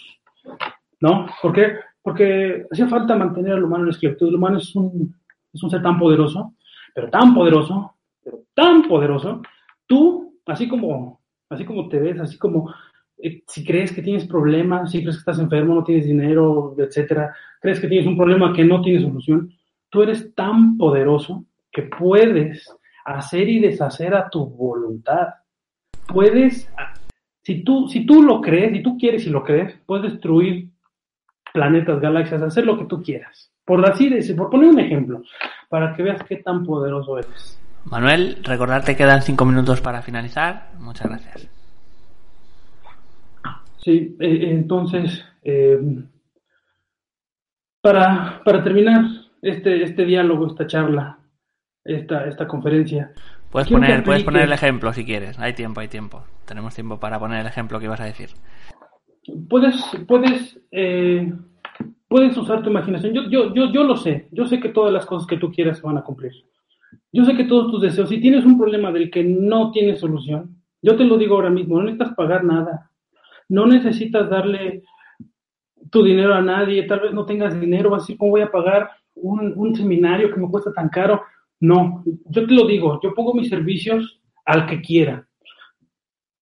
¿No? ¿Por? Porque hacía falta mantener al humano en la esclavitud. El humano es un, es un ser tan poderoso, pero tan poderoso, pero tan poderoso. Tú, así como, así como te ves, así como eh, si crees que tienes problemas, si crees que estás enfermo, no tienes dinero, etcétera, crees que tienes un problema que no tiene solución, tú eres tan poderoso que puedes hacer y deshacer a tu voluntad puedes, si tú, si tú lo crees, si tú quieres y lo crees, puedes destruir planetas, galaxias, hacer lo que tú quieras. Por así decir, por poner un ejemplo, para que veas qué tan poderoso eres. Manuel, recordarte que quedan cinco minutos para finalizar. Muchas gracias. Sí, eh, entonces, eh, para, para terminar este, este diálogo, esta charla, esta, esta conferencia, Puedes poner, puedes poner el ejemplo si quieres. Hay tiempo, hay tiempo. Tenemos tiempo para poner el ejemplo que ibas a decir. Puedes, puedes, eh, puedes usar tu imaginación. Yo, yo, yo, yo lo sé. Yo sé que todas las cosas que tú quieras se van a cumplir. Yo sé que todos tus deseos, si tienes un problema del que no tienes solución, yo te lo digo ahora mismo, no necesitas pagar nada. No necesitas darle tu dinero a nadie. Tal vez no tengas dinero, así como voy a pagar un, seminario que me cuesta tan caro no, yo te lo digo, yo pongo mis servicios al que quiera.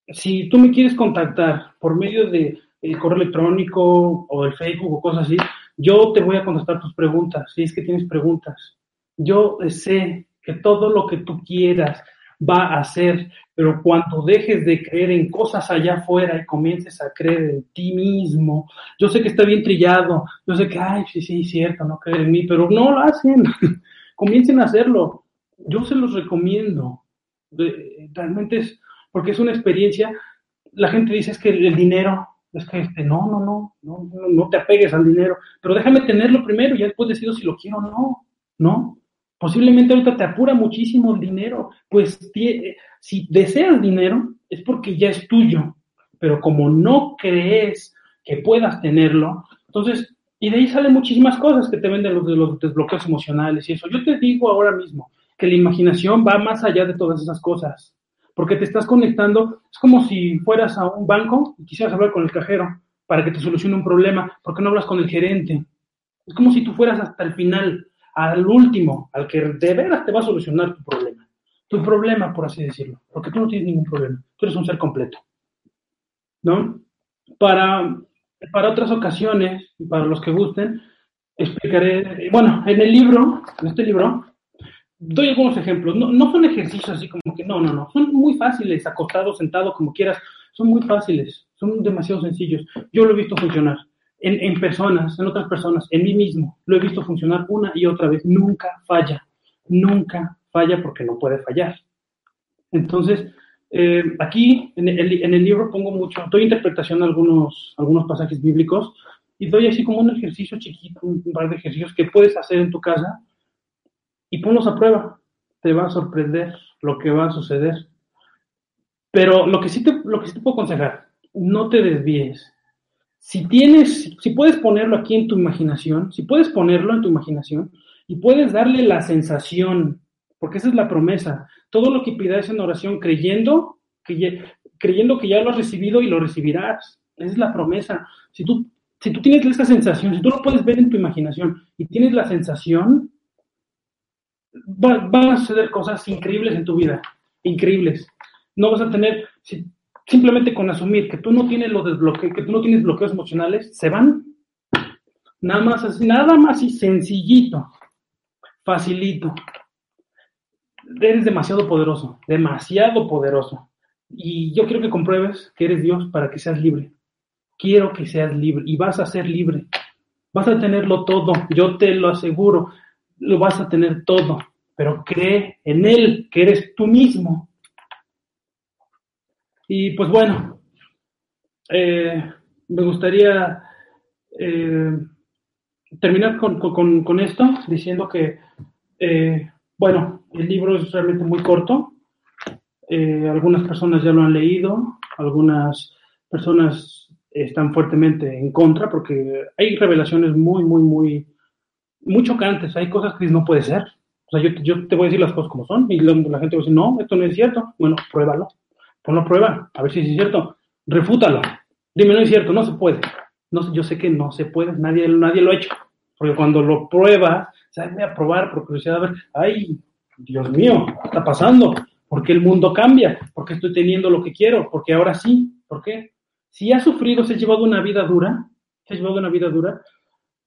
Si tú me quieres contactar por medio de el correo electrónico o el Facebook o cosas así, yo te voy a contestar tus preguntas, si es que tienes preguntas. Yo sé que todo lo que tú quieras va a ser, pero cuando dejes de creer en cosas allá afuera y comiences a creer en ti mismo, yo sé que está bien trillado, yo sé que, ay, sí, sí, cierto, no creer en mí, pero no lo hacen. comiencen a hacerlo. Yo se los recomiendo. Realmente es, porque es una experiencia. La gente dice es que el dinero, es que este, no, no, no, no, no te apegues al dinero, pero déjame tenerlo primero y ya después decido si lo quiero o no, ¿no? Posiblemente ahorita te apura muchísimo el dinero, pues si deseas dinero es porque ya es tuyo, pero como no crees que puedas tenerlo, entonces y de ahí salen muchísimas cosas que te venden los, los desbloqueos emocionales y eso. Yo te digo ahora mismo que la imaginación va más allá de todas esas cosas, porque te estás conectando, es como si fueras a un banco y quisieras hablar con el cajero para que te solucione un problema, ¿por qué no hablas con el gerente? Es como si tú fueras hasta el final, al último, al que de veras te va a solucionar tu problema. Tu problema, por así decirlo, porque tú no tienes ningún problema, tú eres un ser completo. ¿No? Para, para otras ocasiones, para los que gusten, explicaré, bueno, en el libro, en este libro, doy algunos ejemplos. No, no son ejercicios así como que, no, no, no, son muy fáciles, acostado, sentado, como quieras, son muy fáciles, son demasiado sencillos. Yo lo he visto funcionar en, en, personas, en otras personas, en mí mismo. Lo he visto funcionar una y otra vez. Nunca falla, nunca falla porque no puede fallar. Entonces, eh, aquí en el, en el, libro pongo mucho, doy interpretación a algunos, algunos pasajes bíblicos y doy así como un ejercicio chiquito, un par de ejercicios que puedes hacer en tu casa y ponlos a prueba. Te va a sorprender lo que va a suceder. Pero lo que sí te, lo que sí te puedo aconsejar, no te desvíes. Si tienes, si puedes ponerlo aquí en tu imaginación, si puedes ponerlo en tu imaginación y puedes darle la sensación, porque esa es la promesa, todo lo que pidas en oración creyendo que, creyendo que ya lo has recibido y lo recibirás. Esa es la promesa. Si tú, si tú tienes esa sensación, si tú lo puedes ver en tu imaginación y tienes la sensación, van a suceder cosas increíbles en tu vida, increíbles. No vas a tener, simplemente con asumir que tú no tienes los que tú no tienes bloqueos emocionales, se van. Nada más así, nada más y sencillito, facilito. Eres demasiado poderoso, demasiado poderoso. Y yo quiero que compruebes que eres Dios para que seas libre. Quiero que seas libre y vas a ser libre. Vas a tenerlo todo, yo te lo aseguro, lo vas a tener todo, pero cree en Él, que eres tú mismo. Y pues bueno, eh, me gustaría eh, terminar con, esto diciendo que, eh, bueno, el libro es realmente muy corto. algunas personas ya lo han leído, algunas personas están fuertemente en contra porque hay revelaciones muy, muy, muy, muy chocantes. Hay cosas que no puede ser. O sea, yo, yo te voy a decir las cosas como son y la, la gente va a decir, no, esto no es cierto. Bueno, pruébalo ponlo a prueba, a ver si es cierto. Refútalo. Dime, no es cierto, no se puede. No, yo sé que no se puede, nadie, nadie lo ha hecho. Porque cuando lo pruebas, sabes, voy a probar por curiosidad, a ver, ay, Dios mío, ¿qué está pasando? ¿Por qué el mundo cambia? ¿Por qué estoy teniendo lo que quiero? Porque ahora sí. ¿Por qué? Si has sufrido, si has llevado una vida dura, si has llevado una vida dura,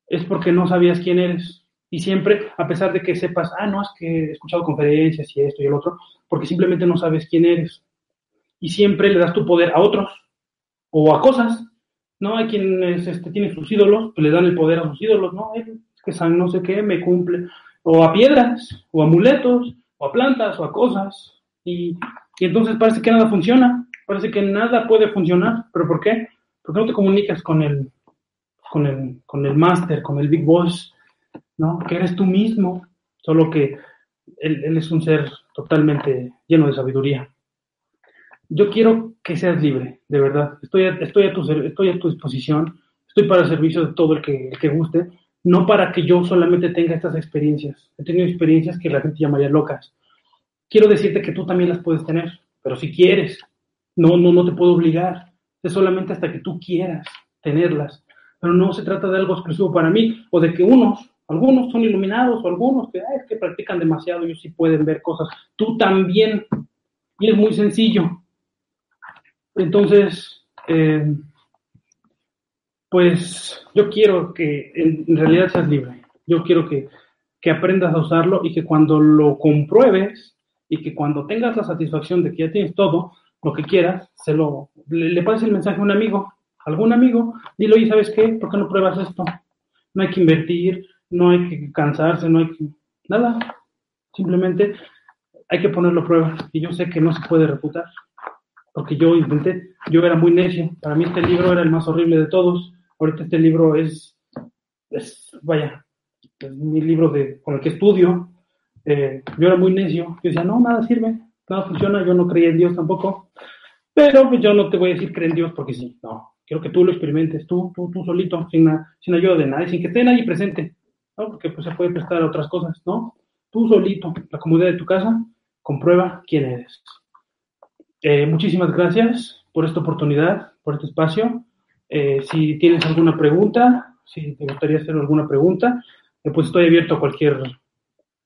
es porque no sabías quién eres. Y siempre, a pesar de que sepas, ah, no, es que he escuchado conferencias y esto y el otro, porque simplemente no sabes quién eres y siempre le das tu poder a otros o a cosas. ¿no? Hay quienes este, tienen sus ídolos, pues le dan el poder a sus ídolos, ¿no? Es que San no sé qué me cumple. O a piedras, o a amuletos, o a plantas, o a cosas. Y, y entonces parece que nada funciona, parece que nada puede funcionar. ¿Pero por qué? Porque no te comunicas con el, con el, con el máster, con el big boss, ¿no? Que eres tú mismo, solo que él, él es un ser totalmente lleno de sabiduría yo quiero que seas libre, de verdad. Estoy a, estoy a, tu, estoy a tu disposición, estoy para el servicio de todo el que, que guste, no para que yo solamente tenga estas experiencias. He tenido experiencias que la gente llamaría locas. Quiero decirte que tú también las puedes tener, pero si quieres, no, no, no te puedo obligar. Es solamente hasta que tú quieras tenerlas. Pero no se trata de algo exclusivo para mí o de que unos, algunos son iluminados o algunos que, que practican demasiado, ellos sí pueden ver cosas. Tú también. Y es muy sencillo entonces, eh, pues yo quiero que en realidad seas libre. Yo quiero que, aprendas a usarlo y que cuando lo compruebes y que cuando tengas la satisfacción de que ya tienes todo lo que quieras, se lo, le, pases el mensaje a un amigo, algún amigo, dile, oye, ¿sabes qué? ¿Por qué no pruebas esto? No hay que invertir, no hay que cansarse, no hay que... Nada. Simplemente hay que ponerlo a prueba. Y yo sé que no se puede refutar porque yo intenté, yo era muy necio, para mí este libro era el más horrible de todos, ahorita este libro es, es vaya, es mi libro de, con el que estudio, eh, yo era muy necio, yo decía, no, nada sirve, nada funciona, yo no creía en Dios tampoco, pero yo no te voy a decir creer en Dios porque sí, no, quiero que tú lo experimentes, tú, tú, tú solito, sin, ayuda de nadie, sin que esté nadie presente. Porque pues se puede prestar a otras cosas, ¿no? Tú solito, la comodidad de tu casa, comprueba quién eres. Eh, muchísimas gracias por esta oportunidad, por este espacio. Eh, si tienes alguna pregunta, si te gustaría hacer alguna pregunta, eh, pues estoy abierto a cualquier,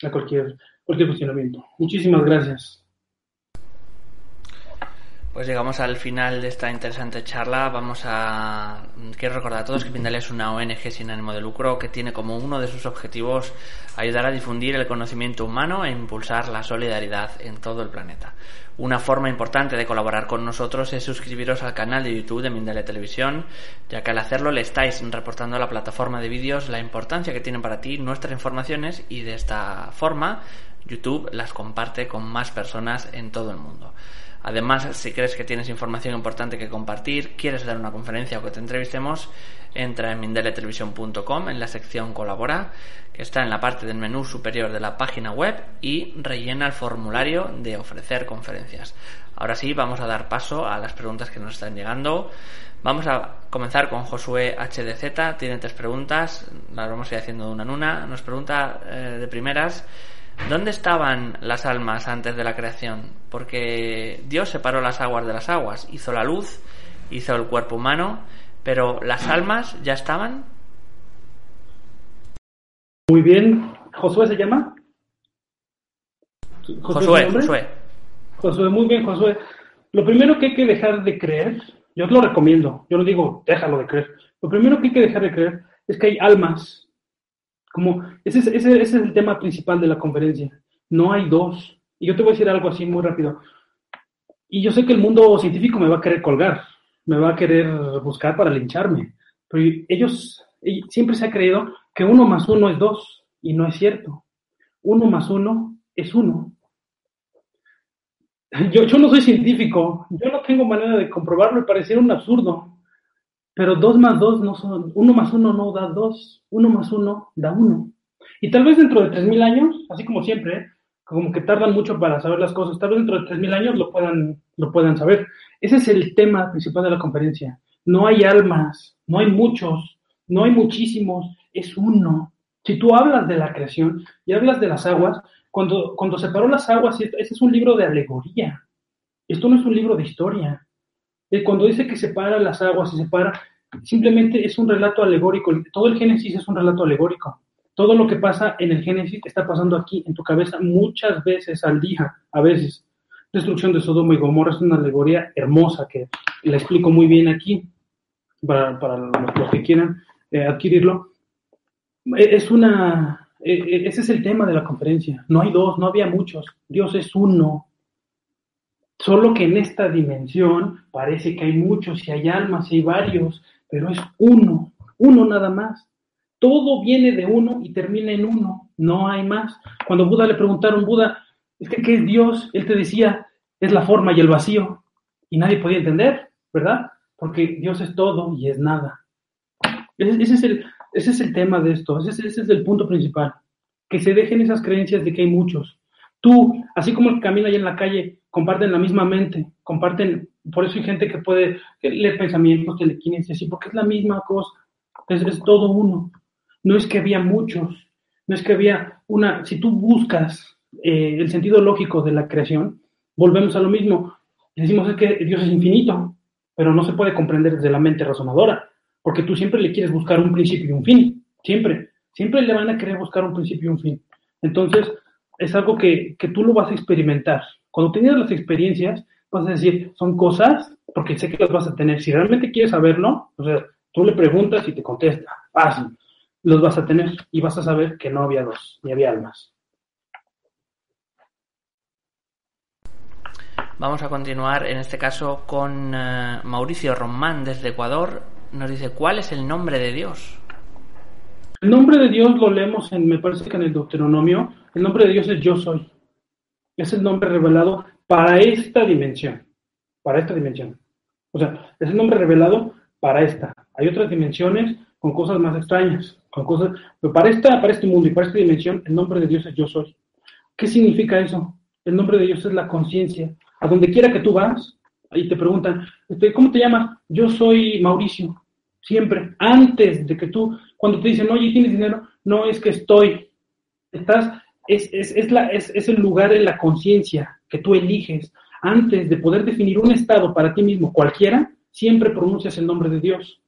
a cualquier, cualquier cuestionamiento. Muchísimas gracias. Pues llegamos al final de esta interesante charla. Vamos a. Quiero recordar a todos que Pindalia es una ONG sin ánimo de lucro que tiene como uno de sus objetivos ayudar a difundir el conocimiento humano e impulsar la solidaridad en todo el planeta. Una forma importante de colaborar con nosotros es suscribiros al canal de YouTube de Mindalia Televisión, ya que al hacerlo le estáis reportando a la plataforma de vídeos la importancia que tienen para ti nuestras informaciones y de esta forma YouTube las comparte con más personas en todo el mundo. Además, si crees que tienes información importante que compartir, quieres dar una conferencia o que te entrevistemos, entra en mindeletelevisión.com en la sección Colabora, que está en la parte del menú superior de la página web y rellena el formulario de ofrecer conferencias. Ahora sí, vamos a dar paso a las preguntas que nos están llegando. Vamos a comenzar con Josué HDZ. Tiene tres preguntas, las vamos a ir haciendo una en una. Nos pregunta eh, de primeras ¿Dónde estaban las almas antes de la creación? Porque Dios separó las aguas de las aguas, hizo la luz, hizo el cuerpo humano, pero las almas ya estaban. Muy bien. ¿Josué se llama? Josué, Josué. Josué, muy bien, Josué. Lo primero que hay que dejar de creer, yo te lo recomiendo, yo no digo déjalo de creer, lo primero que hay que dejar de creer es que hay almas como, ese es, el tema principal de la conferencia. No hay dos. Y yo te voy a decir algo así muy rápido. Y yo sé que el mundo científico me va a querer colgar, me va a querer buscar para lincharme. Pero ellos, siempre se ha creído que uno más uno es dos. Y no es cierto. Uno más uno es uno. Yo, yo no soy científico, yo no tengo manera de comprobarlo y pareciera un absurdo. Pero dos más dos no son, uno más uno no da dos, uno más uno da uno. Y tal vez dentro de tres mil años, así como siempre, como que tardan mucho para saber las cosas, tal vez dentro de tres mil años lo puedan, lo puedan saber. Ese es el tema principal de la conferencia. No hay almas, no hay muchos, no hay muchísimos, es uno. Si tú hablas de la creación y hablas de las aguas, cuando, cuando separó las aguas, ese es un libro de alegoría. Esto no es un libro de historia. Eh, cuando dice que separa las aguas y separa, simplemente es un relato alegórico. Todo el Génesis es un relato alegórico. Todo lo que pasa en el Génesis está pasando aquí en tu cabeza muchas veces al día, a veces. Destrucción de Sodoma y Gomorra es una alegoría hermosa que la explico muy bien aquí para, los que quieran eh, adquirirlo. Eh, es una, ese es el tema de la conferencia. No hay dos, no había muchos. Dios es uno. Solo que en esta dimensión parece que hay muchos y hay almas y hay varios, pero es uno, uno nada más. Todo viene de uno y termina en uno, no hay más. Cuando Buda le preguntaron, Buda, es que ¿qué es Dios? Él te decía, es la forma y el vacío. Y nadie podía entender, ¿verdad? Porque Dios es todo y es nada. Ese, es, el, ese es el tema de esto, ese, ese es el punto principal. Que se dejen esas creencias de que hay muchos. Tú, así como el que camina ahí en la calle, comparten la misma mente, comparten, por eso hay gente que puede leer pensamientos, telequinesis, así, porque es la misma cosa, es, todo uno. No es que había muchos, no es que había una, si tú buscas eh, el sentido lógico de la creación, volvemos a lo mismo. Decimos que Dios es infinito, pero no se puede comprender desde la mente razonadora, porque tú siempre le quieres buscar un principio y un fin, siempre, siempre le van a querer buscar un principio y un fin. Entonces, es algo que, tú lo vas a experimentar. Cuando tengas las experiencias, vas a decir, son cosas, porque sé que las vas a tener. Si realmente quieres saberlo, o sea, tú le preguntas y te contesta, fácil, los vas a tener y vas a saber que no había dos, ni había almas. Vamos a continuar en este caso con eh, Mauricio Román desde Ecuador. Nos dice, ¿cuál es el nombre de Dios? El nombre de Dios lo leemos en, me parece que en el Deuteronomio, el nombre de Dios es yo soy. Es el nombre revelado para esta dimensión. Para esta dimensión. O sea, es el nombre revelado para esta. Hay otras dimensiones con cosas más extrañas, con cosas, pero para esta, para este mundo y para esta dimensión, el nombre de Dios es yo soy. ¿Qué significa eso? El nombre de Dios es la conciencia. A donde quiera que tú vas, ahí te preguntan, este, ¿cómo te llamas? Yo soy Mauricio. Siempre, antes de que tú, cuando te dicen, oye, ¿tienes dinero? No es que estoy. Estás, es, es, es, la, es, es el lugar en la conciencia que tú eliges. Antes de poder definir un estado para ti mismo, cualquiera, siempre pronuncias el nombre de Dios.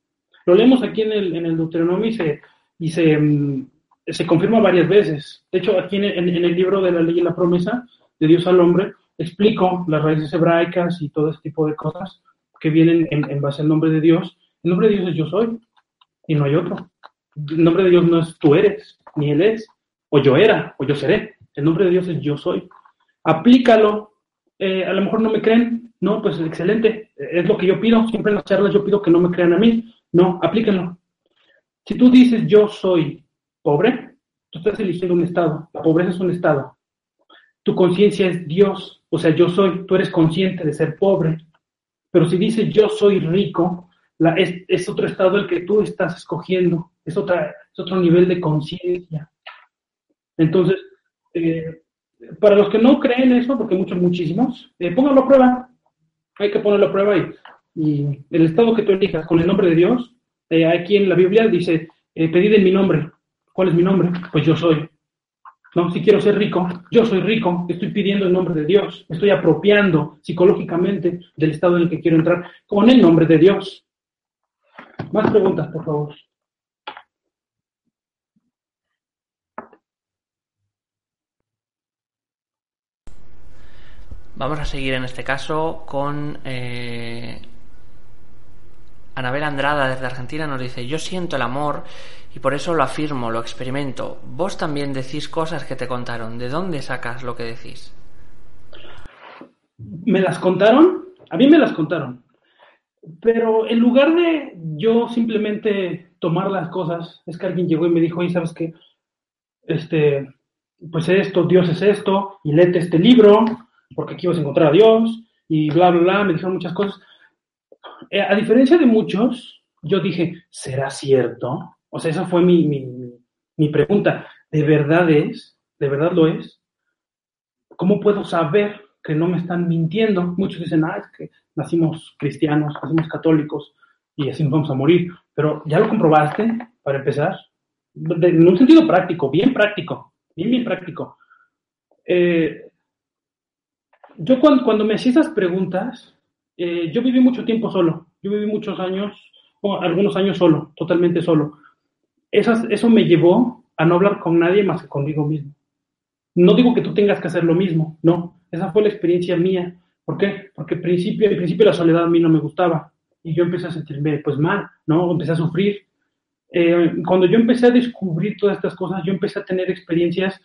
Lo leemos aquí en el, en el Deuteronomio y se, y se, mm, se confirma varias veces. De hecho, aquí en el, en el libro de la ley y la promesa de Dios al hombre, explico las raíces hebraicas y todo ese tipo de cosas que vienen en, en base al nombre de Dios. El nombre de Dios es yo soy y no hay otro. El nombre de Dios no es tú eres, ni él es, o yo era, o yo seré. El nombre de Dios es yo soy. Aplícalo. Eh, a lo mejor no me creen. No, pues excelente. Es lo que yo pido. Siempre en las charlas yo pido que no me crean a mí. No, aplíquenlo. Si tú dices yo soy pobre, tú estás eligiendo un estado. La pobreza es un estado. Tu conciencia es Dios. O sea, yo soy. Tú eres consciente de ser pobre. Pero si dices yo soy rico, es, es, otro estado el que tú estás escogiendo. Es, otra, es otro nivel de conciencia. Entonces, eh, para los que no creen eso, porque muchos, muchísimos, eh, pónganlo a prueba. Hay que ponerlo a prueba y, el estado que tú elijas con el nombre de Dios, eh, aquí en la Biblia dice, eh, pedid en mi nombre. ¿Cuál es mi nombre? Pues yo soy. No, si quiero ser rico, yo soy rico, estoy pidiendo el nombre de Dios, estoy apropiando psicológicamente del estado en el que quiero entrar con el nombre de Dios. Más preguntas, por favor. Vamos a seguir en este caso con eh, Anabel Andrada desde Argentina nos dice, yo siento el amor y por eso lo afirmo, lo experimento. Vos también decís cosas que te contaron. ¿De dónde sacas lo que decís? ¿Me las contaron? A mí me las contaron. Pero en lugar de yo simplemente tomar las cosas, es que alguien llegó y me dijo, oye, ¿sabes qué? Este, pues esto, Dios es esto, y léete este libro, porque aquí vas a encontrar a Dios, y bla, bla, bla, me dijeron muchas cosas. Eh, a diferencia de muchos, yo dije, ¿será cierto? O sea, esa fue mi, mi, mi pregunta. ¿De verdad es? ¿De verdad lo es? ¿Cómo puedo saber que no me están mintiendo? Muchos dicen, ah, es que nacimos cristianos, nacimos católicos y así nos vamos a morir. Pero ¿ya lo comprobaste, para empezar? En un sentido práctico, bien práctico, bien, bien práctico. Eh, yo cuando, me hacía esas preguntas, eh, yo viví mucho tiempo solo. Yo viví muchos años, algunos años solo, totalmente solo. Esas, eso me llevó a no hablar con nadie más que conmigo mismo. No digo que tú tengas que hacer lo mismo, no. Esa fue la experiencia mía. ¿Por qué? Porque al principio, al principio la soledad a mí no me gustaba. Y yo empecé a sentirme pues mal, ¿no? Empecé a sufrir. Eh, cuando yo empecé a descubrir todas estas cosas, yo empecé a tener experiencias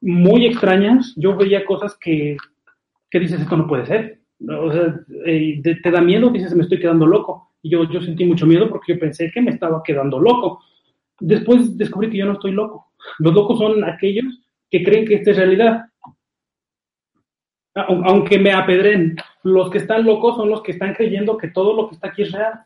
muy extrañas. Yo veía cosas que, que dices, esto no puede ser. O sea, eh, te, da miedo, dices, me estoy quedando loco. Y yo, yo sentí mucho miedo porque yo pensé que me estaba quedando loco. Después descubrí que yo no estoy loco. Los locos son aquellos que creen que esta es realidad. Aunque me apedren, los que están locos son los que están creyendo que todo lo que está aquí es real.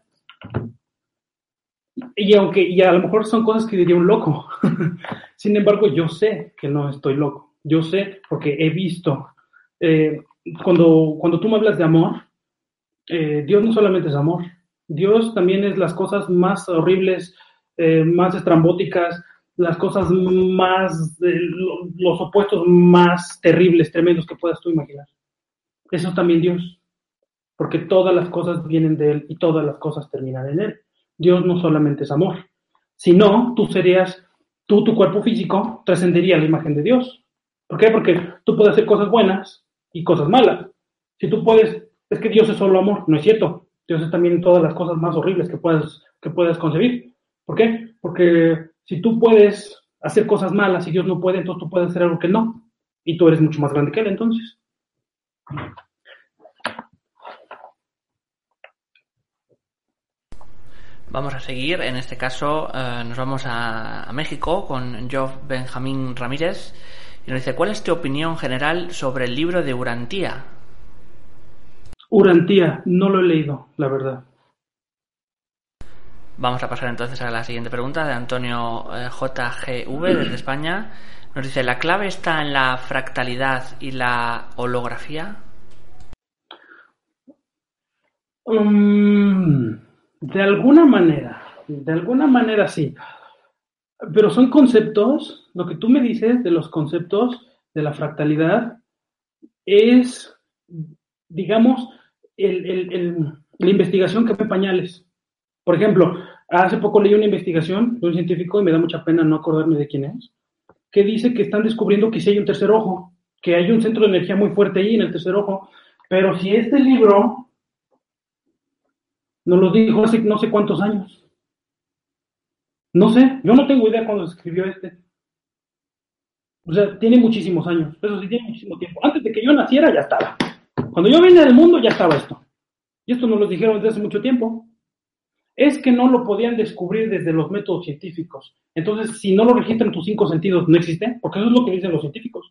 Y aunque, y a lo mejor son cosas que diría un loco. Sin embargo, yo sé que no estoy loco. Yo sé porque he visto. Eh, cuando, cuando tú me hablas de amor, eh, Dios no solamente es amor. Dios también es las cosas más horribles, eh, más estrambóticas, las cosas más, eh, los opuestos más terribles, tremendos que puedas tú imaginar. Eso es también Dios, porque todas las cosas vienen de Él y todas las cosas terminan en Él. Dios no solamente es amor, sino tú serías, tú, tu cuerpo físico, trascendería la imagen de Dios. ¿Por qué? Porque tú puedes hacer cosas buenas y cosas malas. Si tú puedes, es que Dios es solo amor, no es cierto. Dios es también todas las cosas más horribles que puedas, que puedas concebir. ¿Por qué? Porque si tú puedes hacer cosas malas y Dios no puede, entonces tú puedes hacer algo que no. Y tú eres mucho más grande que Él, entonces. Vamos a seguir, en este caso eh, nos vamos a, México con Job Benjamín Ramírez y nos dice, ¿cuál es tu opinión general sobre el libro de Urantía? Urantía, no lo he leído, la verdad. Vamos a pasar entonces a la siguiente pregunta de Antonio eh, JGV desde España. Nos dice, ¿la clave está en la fractalidad y la holografía? Um, de alguna manera, de alguna manera sí. Pero son conceptos, lo que tú me dices de los conceptos de la fractalidad es, digamos, el, el, el, la investigación que fue pañales. Por ejemplo, Hace poco leí una investigación de un científico, y me da mucha pena no acordarme de quién es, que dice que están descubriendo que sí hay un tercer ojo, que hay un centro de energía muy fuerte ahí en el tercer ojo, pero si este libro nos lo dijo hace no sé cuántos años. No sé, yo no tengo idea cuándo se escribió este. O sea, tiene muchísimos años, eso sí, tiene muchísimo tiempo. Antes de que yo naciera ya estaba. Cuando yo vine al mundo ya estaba esto. Y esto nos lo dijeron desde hace mucho tiempo. Es que no lo podían descubrir desde los métodos científicos. Entonces, si no lo registran tus cinco sentidos, no existe, porque eso es lo que dicen los científicos.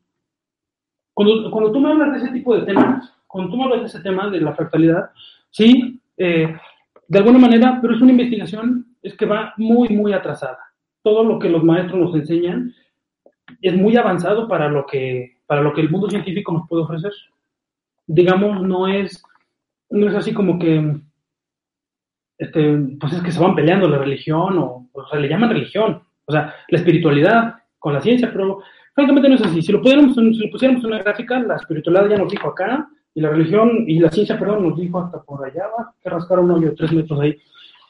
Cuando, cuando tú me hablas de ese tipo de temas, cuando tú me hablas de ese tema de la fractalidad, sí, eh, de alguna manera, pero es una investigación, es que va muy, muy atrasada. Todo lo que los maestros nos enseñan es muy avanzado para lo que, para lo que el mundo científico nos puede ofrecer. Digamos, no es, no es así como que, este, pues es que se van peleando la religión, o, o sea, le llaman religión, o sea, la espiritualidad con la ciencia, pero francamente no es así. Si lo, pudiéramos, si lo pusiéramos en una gráfica, la espiritualidad ya nos dijo acá, y la religión, y la ciencia, perdón, nos dijo hasta por allá, va, que rascar un hoyo tres metros ahí.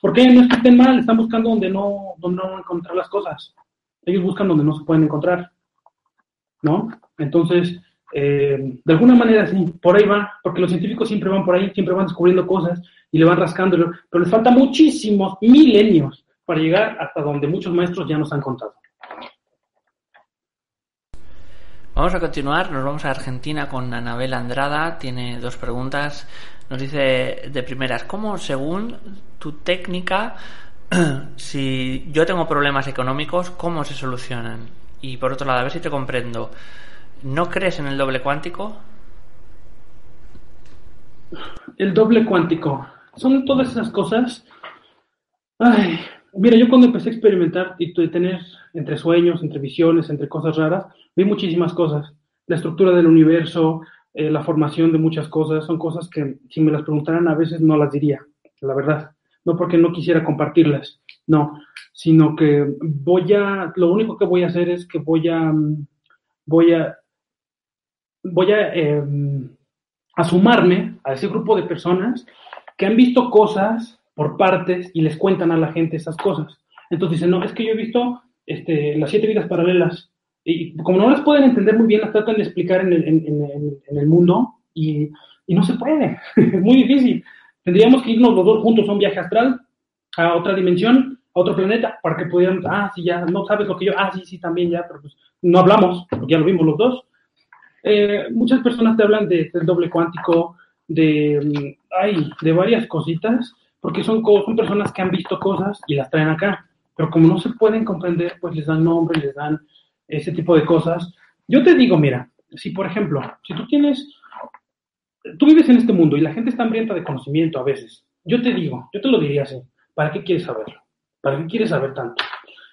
¿Por qué? No estén mal, están buscando donde no, donde no encontrar las cosas. Ellos buscan donde no se pueden encontrar. ¿No? Entonces, eh, de alguna manera sí, por ahí va, porque los científicos siempre van por ahí, siempre van descubriendo cosas y le van rascando, pero les falta muchísimos milenios para llegar hasta donde muchos maestros ya nos han contado. Vamos a continuar, nos vamos a Argentina con Anabel Andrada, tiene dos preguntas. Nos dice de primeras, ¿cómo según tu técnica, si yo tengo problemas económicos, cómo se solucionan? Y por otro lado, a ver si te comprendo, ¿no crees en el doble cuántico? El doble cuántico, son todas esas cosas. Ay, mira, yo cuando empecé a experimentar y tener entre sueños, entre visiones, entre cosas raras, vi muchísimas cosas. La estructura del universo, eh, la formación de muchas cosas, son cosas que si me las preguntaran a veces no las diría, la verdad. No porque no quisiera compartirlas, no, sino que voy a, lo único que voy a hacer es que voy a, voy a, voy a, eh, a ese grupo de personas que han visto cosas por partes y les cuentan a la gente esas cosas. Entonces dicen, no, es que yo he visto este, las siete vidas paralelas y como no las pueden entender muy bien, las tratan de explicar en el, en, en, mundo y, no se puede. es muy difícil. Tendríamos que irnos los dos juntos a un viaje astral, a otra dimensión, a otro planeta, para que pudieran, ah, sí, ya, no sabes lo que yo, ah, sí, sí, también ya, pero pues no hablamos, porque ya lo vimos los dos. Eh, muchas personas te hablan de, del doble cuántico, de, ay, de varias cositas, porque son, son personas que han visto cosas y las traen acá, pero como no se pueden comprender, pues les dan nombre, les dan ese tipo de cosas. Yo te digo, mira, si por ejemplo, si tú tienes, tú vives en este mundo y la gente está hambrienta de conocimiento a veces, yo te digo, yo te lo diría así, ¿para qué quieres saberlo? ¿Para qué quieres saber tanto?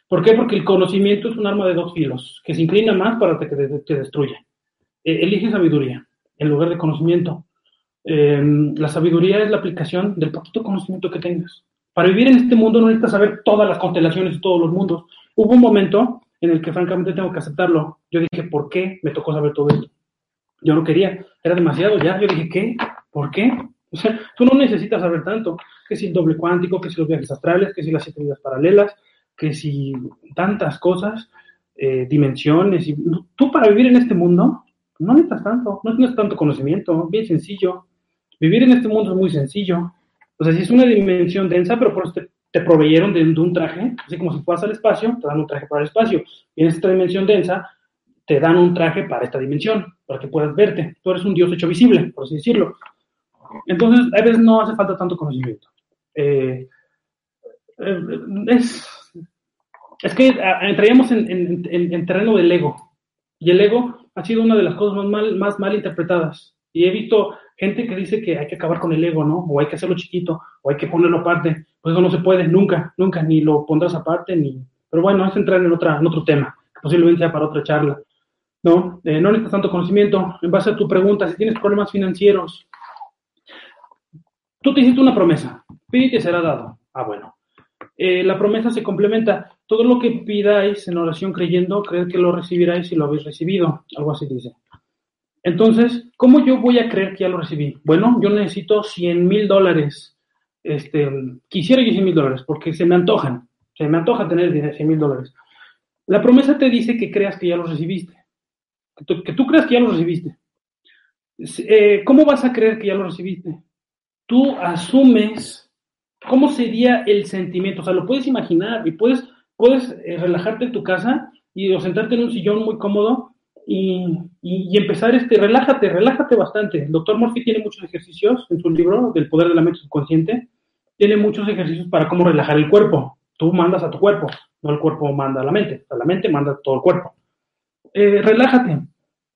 ¿Por qué? Porque el conocimiento es un arma de dos filos, que se inclina más para que te, te destruya. Eh, elige sabiduría en lugar de conocimiento. Eh, la sabiduría es la aplicación del poquito conocimiento que tengas. Para vivir en este mundo no necesitas saber todas las constelaciones de todos los mundos. Hubo un momento en el que francamente tengo que aceptarlo. Yo dije, ¿por qué me tocó saber todo esto? Yo no quería, era demasiado ya. Yo dije, ¿qué? ¿Por qué? O sea, tú no necesitas saber tanto. Que si el doble cuántico, que si los viajes astrales, que si las siete vidas paralelas, que si tantas cosas, eh, dimensiones. Y, tú para vivir en este mundo no necesitas tanto, no necesitas tanto conocimiento, bien sencillo. Vivir en este mundo es muy sencillo. O sea, si es una dimensión densa, pero por eso te te proveyeron de, un traje, así como si fueras al espacio, te dan un traje para el espacio. Y en esta dimensión densa, te dan un traje para esta dimensión, para que puedas verte. Tú eres un Dios hecho visible, por así decirlo. Entonces, a veces no hace falta tanto conocimiento. Eh, eh, es, es, que entraríamos en, en, en, en, terreno del ego. Y el ego ha sido una de las cosas más mal, más mal interpretadas. Y he visto gente que dice que hay que acabar con el ego, ¿no? O hay que hacerlo chiquito, o hay que ponerlo aparte. Pues eso no se puede, nunca, nunca, ni lo pondrás aparte, ni... Pero bueno, es entrar en, otra, otro tema, posiblemente sea para otra charla. ¿No? Eh, no necesitas tanto conocimiento. En base a tu pregunta, si tienes problemas financieros, tú te hiciste una promesa, pide y te será dado. Ah, bueno. Eh, la promesa se complementa. Todo lo que pidáis en oración creyendo, creed que lo recibiráis y lo habéis recibido. Algo así dice. Entonces, ¿cómo yo voy a creer que ya lo recibí? Bueno, yo necesito 100 mil dólares este, quisiera yo 100 mil dólares porque se me antojan, se me antoja tener 100 mil dólares. La promesa te dice que creas que ya los recibiste, que tú, creas que ya los recibiste. Eh, ¿Cómo vas a creer que ya los recibiste? Tú asumes cómo sería el sentimiento, o sea, lo puedes imaginar y puedes, puedes eh, relajarte en tu casa y o sentarte en un sillón muy cómodo y, y, empezar este, relájate, relájate bastante. El doctor Murphy tiene muchos ejercicios en su libro del poder de la mente subconsciente, tiene muchos ejercicios para cómo relajar el cuerpo. Tú mandas a tu cuerpo, no el cuerpo manda a la mente, a la mente manda todo el cuerpo. Eh, relájate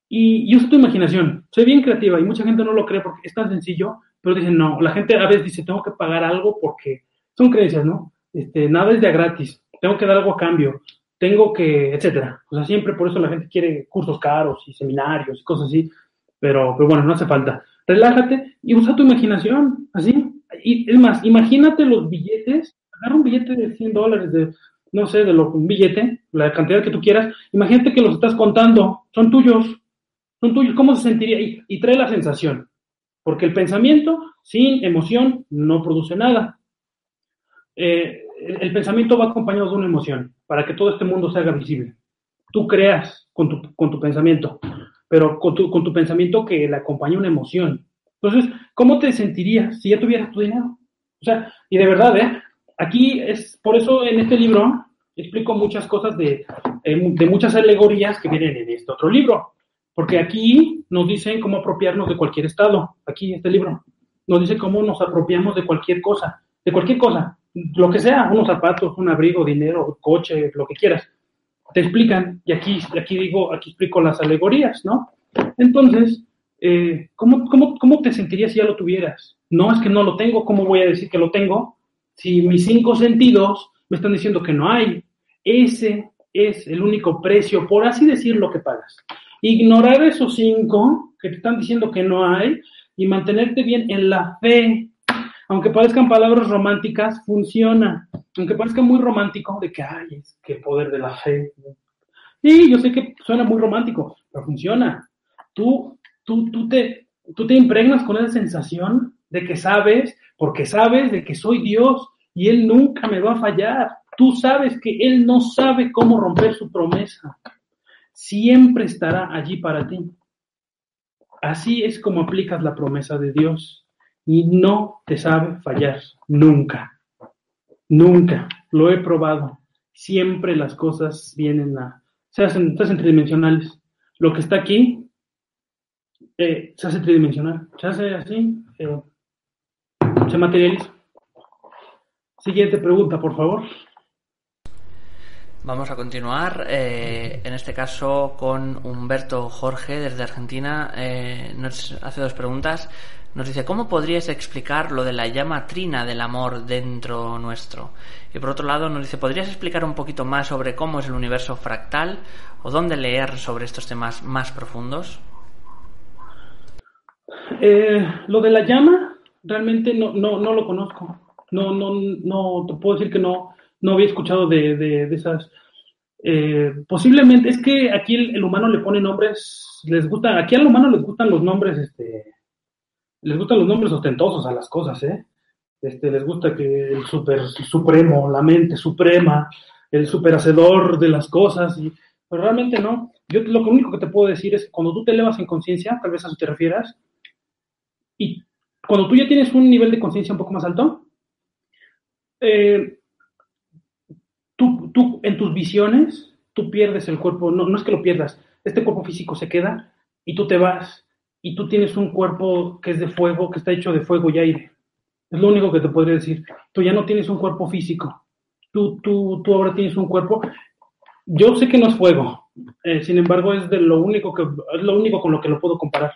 y, y, usa tu imaginación. Sé bien creativa y mucha gente no lo cree porque es tan sencillo, pero dicen no. La gente a veces dice tengo que pagar algo porque son creencias, ¿no? Este, nada es de gratis, tengo que dar algo a cambio tengo que, etcétera. O sea, siempre por eso la gente quiere cursos caros y seminarios y cosas así, pero, pero bueno, no hace falta. Relájate y usa tu imaginación, así. Y es más, imagínate los billetes, agarra un billete de 100 dólares, de, no sé, de lo, un billete, la cantidad que tú quieras, imagínate que los estás contando, son tuyos, son tuyos, ¿cómo se sentiría? Y, y trae la sensación, porque el pensamiento sin emoción no produce nada. Eh, el pensamiento va acompañado de una emoción para que todo este mundo se haga visible. Tú creas con tu, con tu pensamiento, pero con tu, con tu pensamiento que le acompaña una emoción. Entonces, ¿cómo te sentirías si ya tuvieras tu dinero? O sea, y de verdad, ¿eh? Aquí es, por eso en este libro explico muchas cosas de, eh, de muchas alegorías que vienen en este otro libro. Porque aquí nos dicen cómo apropiarnos de cualquier estado. Aquí, este libro, nos dice cómo nos apropiamos de cualquier cosa. De cualquier cosa lo que sea, unos zapatos, un abrigo, dinero, coche, lo que quieras. Te explican, y aquí, aquí digo, aquí explico las alegorías, ¿no? Entonces, eh, ¿cómo, cómo, cómo te sentirías si ya lo tuvieras? No es que no lo tengo, ¿cómo voy a decir que lo tengo? Si mis cinco sentidos me están diciendo que no hay, ese es el único precio, por así decirlo, que pagas. Ignorar esos cinco que te están diciendo que no hay y mantenerte bien en la fe aunque parezcan palabras románticas, funciona. Aunque parezca muy romántico, de que, ay, es que poder de la fe. Sí, yo sé que suena muy romántico, pero funciona. Tú, tú, tú, te, tú te impregnas con esa sensación de que sabes, porque sabes de que soy Dios y Él nunca me va a fallar. Tú sabes que Él no sabe cómo romper su promesa. Siempre estará allí para ti. Así es como aplicas la promesa de Dios y no te sabe fallar, nunca, nunca, lo he probado, siempre las cosas vienen a, se hacen, tridimensionales, lo que está aquí eh, se hace tridimensional, se hace así, eh, se materializa. Siguiente pregunta, por favor. Vamos a continuar, eh, en este caso con Humberto Jorge desde Argentina. nos hace dos preguntas. Nos dice, ¿cómo podrías explicar lo de la llama trina del amor dentro nuestro? Y por otro lado nos dice, ¿podrías explicar un poquito más sobre cómo es el universo fractal o dónde leer sobre estos temas más profundos? Eh, lo de la llama, realmente no, no, no lo conozco. No, no, no, puedo decir que no, no había escuchado de, de, esas. Eh, posiblemente, es que aquí el, el, humano le pone nombres, les gusta, aquí al humano les gustan los nombres, este, les gustan los nombres ostentosos a las cosas, ¿eh? Este, les gusta que el super supremo, la mente suprema, el superhacedor de las cosas, y, pero realmente no. Yo lo único que te puedo decir es que cuando tú te elevas en conciencia, tal vez a eso te refieras, y cuando tú ya tienes un nivel de conciencia un poco más alto, eh, tú, tú, en tus visiones, tú pierdes el cuerpo, no, no es que lo pierdas, este cuerpo físico se queda y tú te vas y tú tienes un cuerpo que es de fuego, que está hecho de fuego y aire. Es lo único que te podría decir. Tú ya no tienes un cuerpo físico. Tú, tú, tú ahora tienes un cuerpo. Yo sé que no es fuego. Eh, sin embargo, es de lo único que es lo único con lo que lo puedo comparar.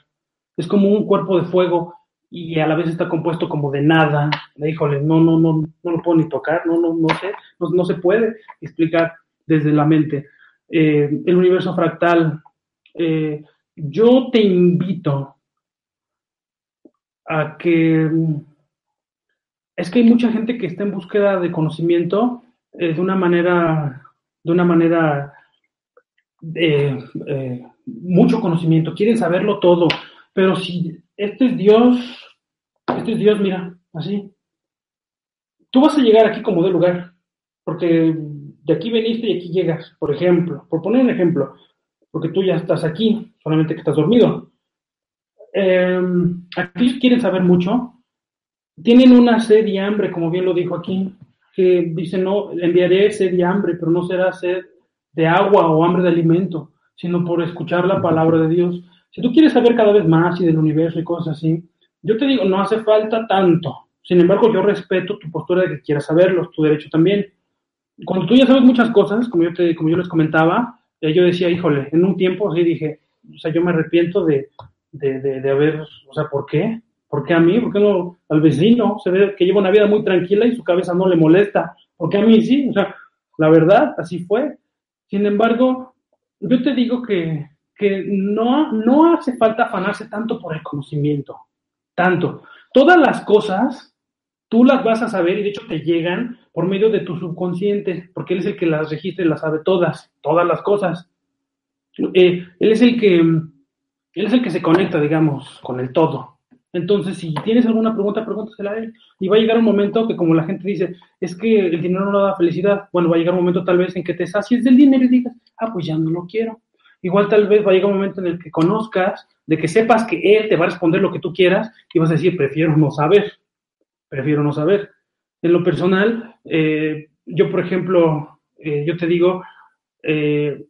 Es como un cuerpo de fuego y a la vez está compuesto como de nada. Híjole, no, no, no, no lo puedo ni tocar. No, no, no sé. No, se puede explicar desde la mente. Eh, el universo fractal. Eh, yo te invito a que es que hay mucha gente que está en búsqueda de conocimiento eh, de una manera, de una manera, eh, eh, mucho conocimiento, quieren saberlo todo, pero si este es Dios, este es Dios, mira, así, tú vas a llegar aquí como de lugar, porque de aquí veniste y aquí llegas, por ejemplo, por poner un ejemplo, porque tú ya estás aquí, solamente que estás dormido. Eh, aquí quieren saber mucho, tienen una sed y hambre, como bien lo dijo aquí, que dice, no, enviaré sed y hambre, pero no será sed de agua o hambre de alimento, sino por escuchar la palabra de Dios. Si tú quieres saber cada vez más y del universo y cosas así, yo te digo, no hace falta tanto. Sin embargo, yo respeto tu postura de que quieras saberlo, tu derecho también. Cuando tú ya sabes muchas cosas, como yo, te, como yo les comentaba, eh, yo decía, híjole, en un tiempo sí dije, o sea, yo me arrepiento de, de, de, de haber, o sea, ¿por qué? ¿Por qué a mí? ¿Por qué no al vecino? Se ve que lleva una vida muy tranquila y su cabeza no le molesta. ¿Por qué a mí sí? O sea, la verdad, así fue. Sin embargo, yo te digo que, que no, no hace falta afanarse tanto por el conocimiento. Tanto. Todas las cosas tú las vas a saber y de hecho te llegan por medio de tu subconsciente, porque él es el que las registra y las sabe todas, todas las cosas. Eh, él es el que él es el que se conecta, digamos, con el todo. Entonces, si tienes alguna pregunta, pregúntasela a él. Y va a llegar un momento que, como la gente dice, es que el dinero no da felicidad. Bueno, va a llegar un momento tal vez en que te sacies del dinero y digas, ah, pues ya no lo quiero. Igual tal vez va a llegar un momento en el que conozcas, de que sepas que él te va a responder lo que tú quieras y vas a decir, prefiero no saber. Prefiero no saber. En lo personal, eh, yo, por ejemplo, eh, yo te digo, eh,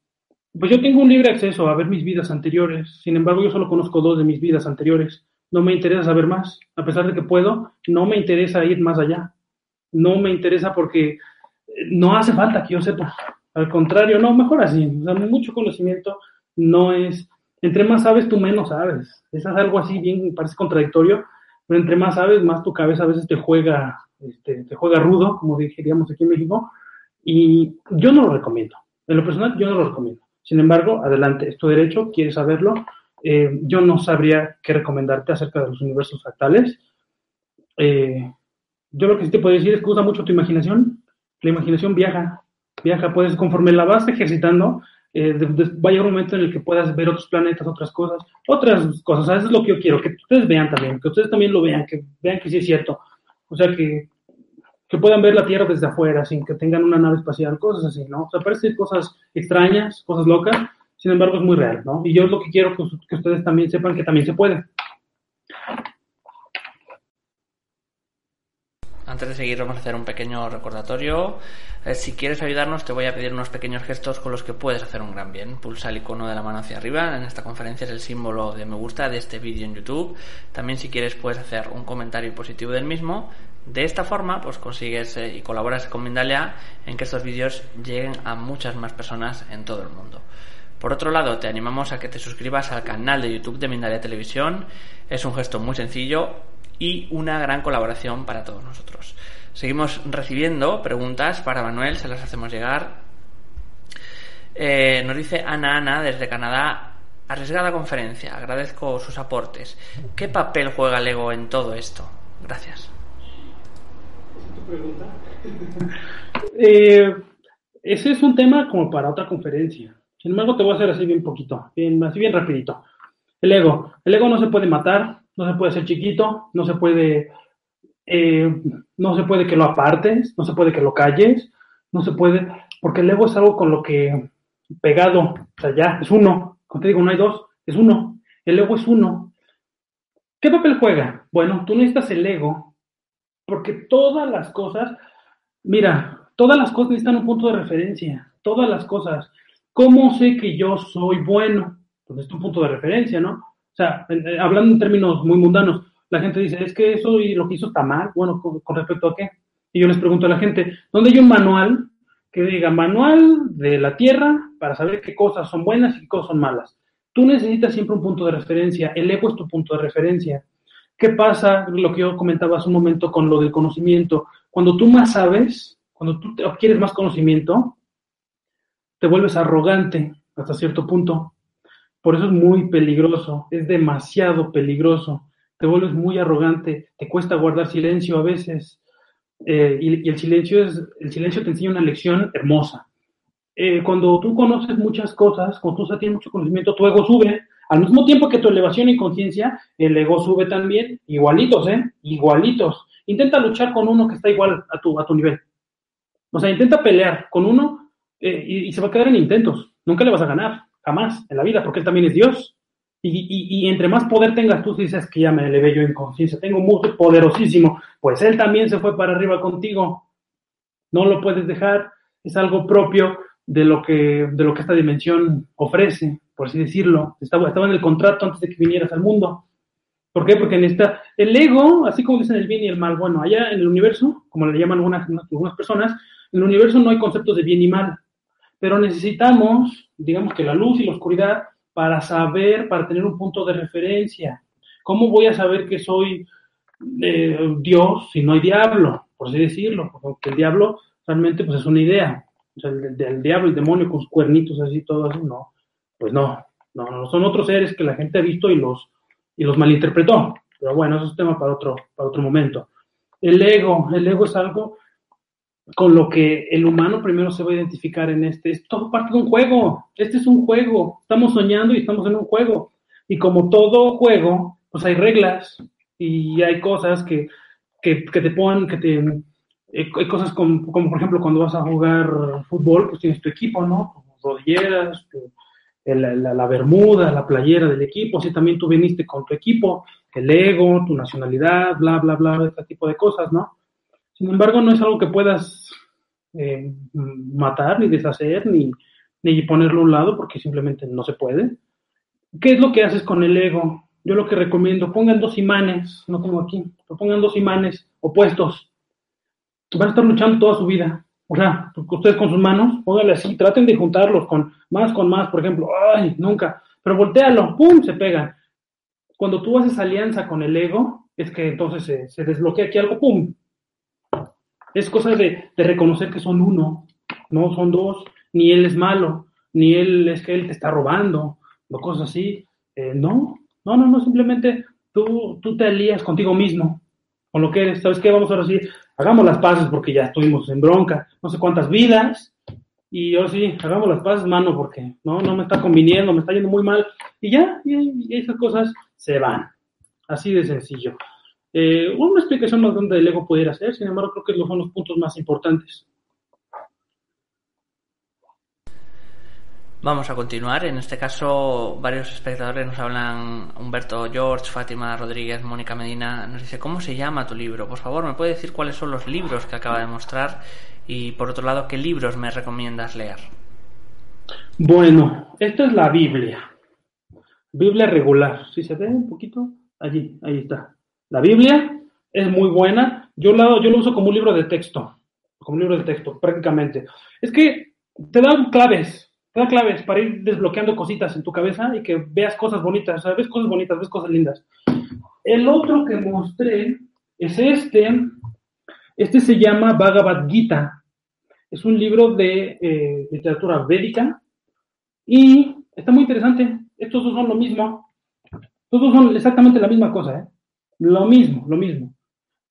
pues yo tengo un libre acceso a ver mis vidas anteriores. Sin embargo, yo solo conozco dos de mis vidas anteriores. No me interesa saber más, a pesar de que puedo, no me interesa ir más allá, no me interesa porque no hace falta que yo sepa, al contrario, no, mejor así, mucho conocimiento no es, entre más sabes, tú menos sabes, es algo así bien, parece contradictorio, pero entre más sabes, más tu cabeza a veces te juega, este, te juega rudo, como diríamos aquí en México, y yo no lo recomiendo, en lo personal yo no lo recomiendo, sin embargo, adelante, es tu derecho, quieres saberlo, eh, yo no sabría qué recomendarte acerca de los universos fractales. Eh, yo lo que sí te puedo decir es que usa mucho tu imaginación. La imaginación viaja, viaja, puedes, conforme la vas ejercitando, eh, llegar un momento en el que puedas ver otros planetas, otras cosas, otras cosas. eso es lo que yo quiero, que ustedes vean también, que ustedes también lo vean, que vean que sí es cierto. O sea, que, que puedan ver la Tierra desde afuera, sin que tengan una nave espacial, cosas así, ¿no? O sea, parecen cosas extrañas, cosas locas, sin embargo es muy real, ¿no? Y yo lo que quiero que, que ustedes también sepan que también se puede. Antes de seguir vamos a hacer un pequeño recordatorio. Eh, si quieres ayudarnos te voy a pedir unos pequeños gestos con los que puedes hacer un gran bien. Pulsa el icono de la mano hacia arriba. En esta conferencia es el símbolo de me gusta de este vídeo en YouTube. También si quieres puedes hacer un comentario positivo del mismo. De esta forma pues consigues eh, y colaboras con Mindalia en que estos vídeos lleguen a muchas más personas en todo el mundo. Por otro lado, te animamos a que te suscribas al canal de YouTube de Mindalia Televisión. Es un gesto muy sencillo y una gran colaboración para todos nosotros. Seguimos recibiendo preguntas para Manuel, se las hacemos llegar. Eh, nos dice Ana Ana desde Canadá, arriesgada conferencia, agradezco sus aportes. ¿Qué papel juega el ego en todo esto? Gracias. Eh, ese es un tema como para otra conferencia. Sin embargo, te voy a hacer así bien poquito, bien, así bien rapidito. El ego. El ego no se puede matar, no se puede ser chiquito, no se puede, eh, no se puede que lo apartes, no se puede que lo calles, no se puede, porque el ego es algo con lo que pegado, o sea, ya, es uno. Como te digo, no hay dos, es uno. El ego es uno. ¿Qué papel juega? Bueno, tú necesitas el ego, porque todas las cosas, mira, todas las cosas necesitan un punto de referencia, todas las cosas. ¿Cómo sé que yo soy bueno? Pues es un punto de referencia, ¿no? O sea, hablando en términos muy mundanos, la gente dice, es que eso y lo que hizo está mal. Bueno, ¿con, respecto a qué? Y yo les pregunto a la gente, ¿dónde hay un manual que diga manual de la Tierra para saber qué cosas son buenas y qué cosas son malas? Tú necesitas siempre un punto de referencia. El ego es tu punto de referencia. ¿Qué pasa? Lo que yo comentaba hace un momento con lo del conocimiento. Cuando tú más sabes, cuando tú adquieres más conocimiento, te vuelves arrogante hasta cierto punto. Por eso es muy peligroso, es demasiado peligroso. Te vuelves muy arrogante, te cuesta guardar silencio a veces. Eh, y, el silencio es, el silencio te enseña una lección hermosa. Eh, cuando tú conoces muchas cosas, cuando tú tienes mucho conocimiento, tu ego sube. Al mismo tiempo que tu elevación y conciencia, el ego sube también, igualitos, ¿eh? Igualitos. intenta luchar con uno que está igual a tu, a tu nivel. O sea, intenta pelear con uno eh, y, se va a quedar en intentos. Nunca le vas a ganar, jamás, en la vida, porque él también es Dios. Y, entre más poder tengas tú, dices que ya me elevé yo en conciencia, tengo mucho poderosísimo, pues él también se fue para arriba contigo. No lo puedes dejar, es algo propio de lo que, de lo que esta dimensión ofrece, por así decirlo. Estaba, estaba en el contrato antes de que vinieras al mundo. ¿Por qué? Porque en esta, el ego, así como dicen el bien y el mal, bueno, allá en el universo, como le llaman algunas, algunas personas, en el universo no hay conceptos de bien y mal, pero necesitamos, digamos que la luz y la oscuridad para saber, para tener un punto de referencia. ¿Cómo voy a saber que soy eh, Dios si no hay diablo? Por así decirlo, porque el diablo realmente pues es una idea. El, diablo, el demonio con sus cuernitos así, todo así, no. Pues no, no, no, son otros seres que la gente ha visto y los, y los malinterpretó. Pero bueno, eso es tema para otro, para otro momento. El ego, el ego es algo con lo que el humano primero se va a identificar en este. Es todo parte de un juego. Este es un juego. Estamos soñando y estamos en un juego. Y como todo juego, pues hay reglas y hay cosas que, que, te ponen, que te... Eh, hay cosas como, como, por ejemplo, cuando vas a jugar fútbol, pues tienes tu equipo, ¿no? Rodilleras, la, la, la, bermuda, la playera del equipo, si también tú viniste con tu equipo, el ego, tu nacionalidad, bla, bla, bla, este tipo de cosas, ¿no? Sin embargo, no es algo que puedas eh, matar, ni deshacer, ni, ni ponerlo a un lado, porque simplemente no se puede. ¿Qué es lo que haces con el ego? Yo lo que recomiendo, pongan dos imanes, no como aquí, pero pongan dos imanes opuestos. Van a estar luchando toda su vida. O sea, ustedes con sus manos, pónganle así, traten de juntarlos con más, con más, por ejemplo, ay, nunca, pero voltealo, ¡pum! se pegan. Cuando tú haces alianza con el ego, es que entonces se, se desbloquea aquí algo, ¡pum! Es cosa de, reconocer que son uno, no son dos, ni él es malo, ni él es que él te está robando, o cosas así. Eh, no, no, no, no, simplemente tú, tú te alías contigo mismo, con lo que eres. ¿Sabes qué? Vamos ahora sí, hagamos las paces porque ya estuvimos en bronca, no sé cuántas vidas, y ahora sí, hagamos las paces, mano, porque no, no me está conviniendo, me está yendo muy mal, y ya, y esas cosas se van. Así de sencillo. Eh, una explicación más grande del ego pudiera ser, sin embargo, creo que son los puntos más importantes. Vamos a continuar. En este caso, varios espectadores nos hablan, Humberto George, Fátima Rodríguez, Mónica Medina, nos dice, ¿cómo se llama tu libro? Por favor, ¿me puede decir cuáles son los libros que acaba de mostrar? Y por otro lado, ¿qué libros me recomiendas leer? Bueno, esta es la Biblia. Biblia regular. Si se ve un poquito, allí, ahí está. La Biblia es muy buena. Yo la, yo lo uso como un libro de texto, como un libro de texto, prácticamente. Es que te dan claves, te da claves para ir desbloqueando cositas en tu cabeza y que veas cosas bonitas, ves cosas bonitas, ves cosas lindas. El otro que mostré es este. Este se llama Bhagavad Gita. Es un libro de eh, literatura védica y está muy interesante. Estos dos son lo mismo. Todos son exactamente la misma cosa, ¿eh? Lo mismo, lo mismo.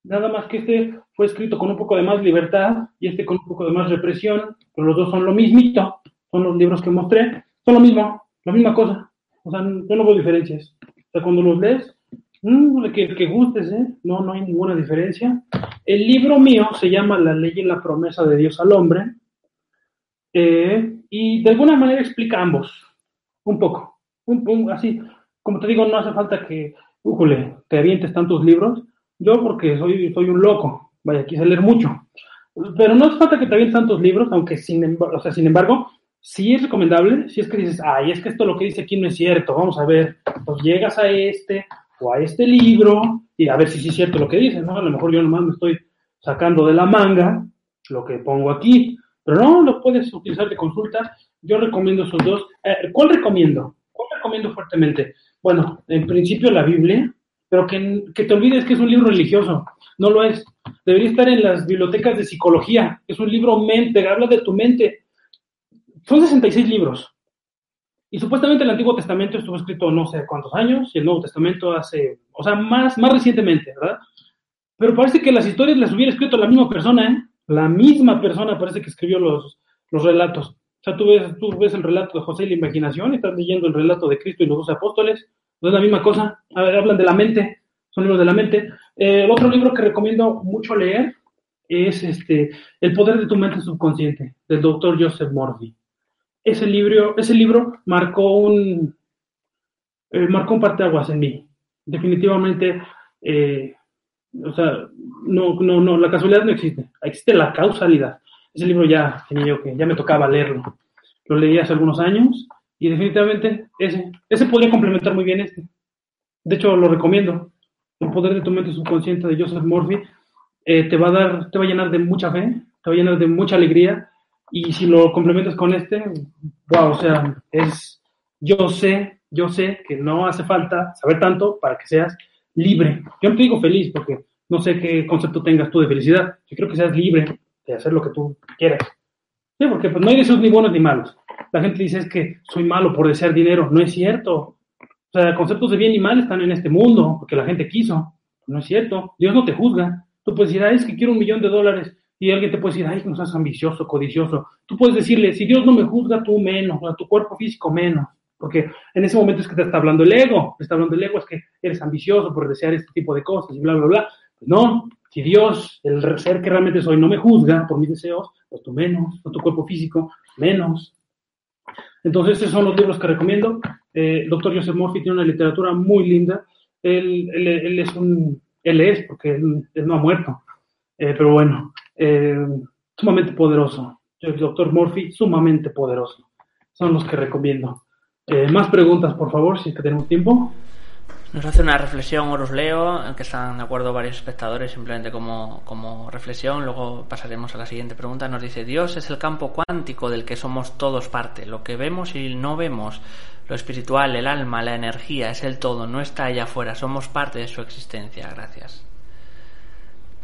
Nada más que este fue escrito con un poco de más libertad y este con un poco de más represión, pero los dos son lo mismito. Son los libros que mostré, son lo mismo, la misma cosa. O sea, yo no veo diferencias. O sea, cuando los lees, mmm, que, que gustes, ¿eh? No, no hay ninguna diferencia. El libro mío se llama La ley y la promesa de Dios al hombre. Eh, y de alguna manera explica ambos, un poco, un, así, como te digo, no hace falta que újole, te avientes tantos libros. Yo porque soy, soy un loco, vaya, quise leer mucho. Pero no hace falta que te avientes tantos libros, aunque sin, o sea, sin embargo, sí es recomendable, si es que dices, ay, es que esto lo que dice aquí no es cierto, vamos a ver, pues llegas a este o a este libro y a ver si sí es cierto lo que dice, ¿no? A lo mejor yo nomás me estoy sacando de la manga lo que pongo aquí, pero no, lo puedes utilizar de consulta. Yo recomiendo esos dos. Eh, ¿Cuál recomiendo? ¿Cuál recomiendo fuertemente? Bueno, en principio la Biblia, pero que, te olvides que es un libro religioso. No lo es. Debería estar en las bibliotecas de psicología. Es un libro mente, habla de tu mente. Son 66 libros. Y supuestamente el Antiguo Testamento estuvo escrito no sé cuántos años, y el Nuevo Testamento hace, o sea, más, más recientemente, ¿verdad? Pero parece que las historias las hubiera escrito la misma persona, ¿eh? La misma persona parece que escribió los, los relatos. O sea, tú ves, tú ves el relato de José y la imaginación, y estás leyendo el relato de Cristo y los dos apóstoles, no es la misma cosa, hablan de la mente, son libros de la mente. Eh, otro libro que recomiendo mucho leer es este, El poder de tu mente subconsciente, del doctor Joseph Morphy. Ese libro, ese libro marcó un, eh, marcó un parteaguas en mí. Definitivamente, eh, o sea, no, no, no, la casualidad no existe, existe la causalidad. Ese libro ya tenía que, ya me tocaba leerlo. Lo leí hace algunos años y definitivamente ese, ese podría complementar muy bien este. De hecho, lo recomiendo. El poder de tu mente subconsciente de Joseph Murphy eh, te va a dar, te va a llenar de mucha fe, te va a llenar de mucha alegría y si lo complementas con este, wow, o sea, es, yo sé, yo sé que no hace falta saber tanto para que seas libre. Yo no te digo feliz porque no sé qué concepto tengas tú de felicidad. Yo creo que seas libre de hacer lo que tú quieras. Sí, porque pues, no hay deseos ni buenos ni malos. La gente dice es que soy malo por desear dinero. No es cierto. O sea, conceptos de bien y mal están en este mundo porque la gente quiso. No es cierto. Dios no te juzga. Tú puedes decir, ay, es que quiero un millón de dólares. Y alguien te puede decir, ay, no seas ambicioso, codicioso. Tú puedes decirle, si Dios no me juzga, tú menos, a tu cuerpo físico menos. Porque en ese momento es que te está hablando el ego. Te está hablando el ego, es que eres ambicioso por desear este tipo de cosas y bla, bla, bla. No, si Dios, el ser que realmente soy, no me juzga por mis deseos, pues tú menos, por tu cuerpo físico, menos. Entonces, esos son los libros que recomiendo. Eh, el doctor Joseph Murphy tiene una literatura muy linda. Él, él, es un, él es, porque él, no ha muerto. Eh, pero bueno, eh, sumamente poderoso. El doctor Murphy, sumamente poderoso. Son los que recomiendo. más preguntas, por favor, si es que tenemos tiempo. Nos hace una reflexión, os leo, en que están de acuerdo varios espectadores, simplemente como, como reflexión. Luego pasaremos a la siguiente pregunta. Nos dice: Dios es el campo cuántico del que somos todos parte. Lo que vemos y no vemos, lo espiritual, el alma, la energía, es el todo, no está allá afuera. Somos parte de su existencia. Gracias.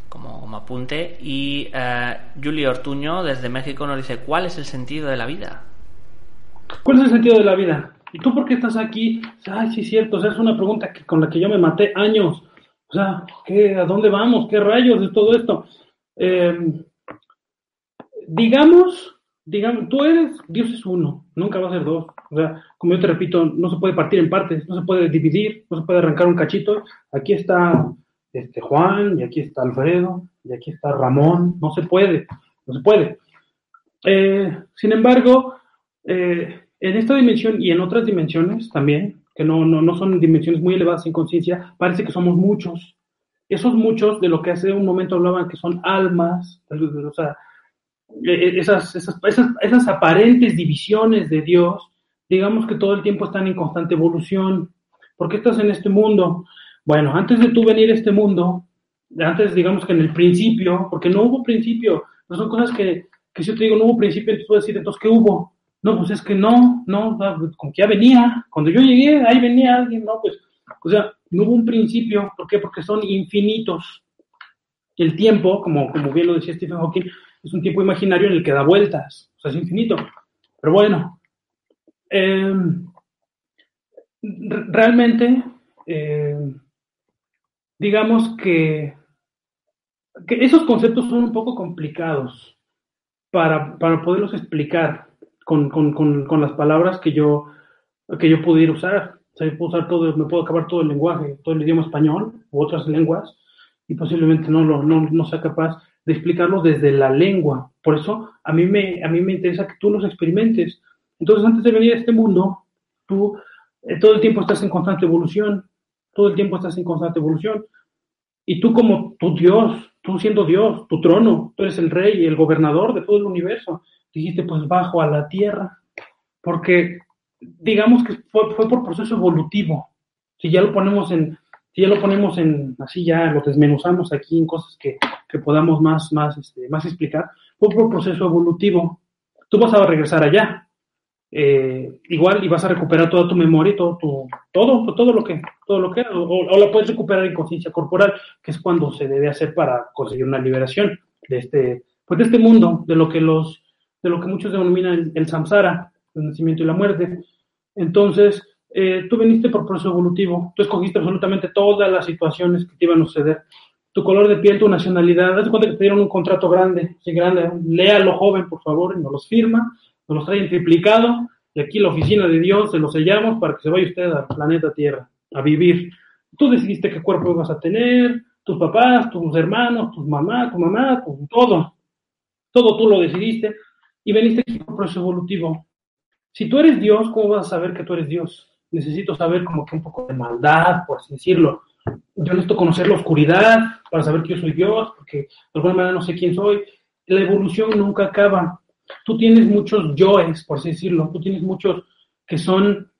Como, apunte. Y uh, Julio Ortuño, desde México, nos dice: ¿Cuál es el sentido de la vida? ¿Cuál es el sentido de la vida? ¿Y tú por qué estás aquí? Ay, sí, cierto, o sea, es una pregunta que, con la que yo me maté años. O sea, ¿qué, ¿a dónde vamos? ¿Qué rayos de todo esto? Em, digamos, digamos, tú eres, Dios es uno, nunca va a ser dos. O sea, como yo te repito, no se puede partir en partes, no se puede dividir, no se puede arrancar un cachito. Aquí está este Juan, y aquí está Alfredo, y aquí está Ramón, no se puede, no se puede. Eh, sin embargo, eh, en esta dimensión y en otras dimensiones también, que no, no, no son dimensiones muy elevadas en conciencia, parece que somos muchos. Esos muchos, de lo que hace un momento hablaban que son almas, o sea, e, e, esas, esas, esas, aparentes divisiones de Dios, digamos que todo el tiempo están en constante evolución. ¿Por qué estás en este mundo? Bueno, antes de tú venir a este mundo, antes digamos que en el principio, porque no hubo principio, no son cosas que, que si yo te digo no hubo principio, entonces puedo decir, entonces, ¿qué hubo? No, pues es que no, no, como que ya venía. Cuando yo llegué, ahí venía alguien, no, pues, o sea, no hubo un principio. ¿Por qué? Porque son infinitos. El tiempo, como, como bien lo decía Stephen Hawking, es un tiempo imaginario en el que da vueltas. O sea, es infinito. Pero bueno, em, realmente, em, digamos que, que, esos conceptos son un poco complicados para, para poderlos explicar con, con, con, con las palabras que yo, que yo pudiera usar. O sea, puedo usar todo, me puedo acabar todo el lenguaje, todo el idioma español u otras lenguas, y posiblemente no, no, no sea capaz de explicarlo desde la lengua. Por eso a mí, me, a mí me interesa que tú los experimentes. Entonces, antes de venir a este mundo, tú eh, todo el tiempo estás en constante evolución, todo el tiempo estás en constante evolución. Y tú como tu Dios, tú siendo Dios, tu trono, tú eres el rey el gobernador de todo el universo dijiste pues bajo a la tierra, porque digamos que fue, fue por proceso evolutivo. Si ya lo ponemos en, si ya lo ponemos en, así ya lo desmenuzamos aquí en cosas que, que podamos más, más, este, más explicar, fue por proceso evolutivo. Tú vas a regresar allá, eh, igual y vas a recuperar toda tu memoria y todo tu, todo, todo lo que, todo lo que, o, o la puedes recuperar en conciencia corporal, que es cuando se debe hacer para conseguir una liberación de este, pues de este mundo, de lo que los de lo que muchos denominan el, samsara, el nacimiento y la muerte. Entonces, eh, tú viniste por proceso evolutivo, tú escogiste absolutamente todas las situaciones que te iban a suceder. Tu color de piel, tu nacionalidad, das cuenta que te dieron un contrato grande, sí, grande, léalo joven, por favor, y nos los firma, nos los trae triplicado, y aquí la oficina de Dios se los sellamos para que se vaya usted al planeta Tierra a vivir. Tú decidiste qué cuerpo ibas a tener, tus papás, tus hermanos, tus mamás, tu mamá, todo. Todo tú lo decidiste y veniste aquí por proceso evolutivo. Si tú eres Dios, ¿cómo vas a saber que tú eres Dios? Necesito saber como que un poco de maldad, por así decirlo. Yo necesito conocer la oscuridad para saber que yo soy Dios, porque de alguna manera no sé quién soy. La evolución nunca acaba. Tú tienes muchos yoes, por así decirlo. Tú tienes muchos que son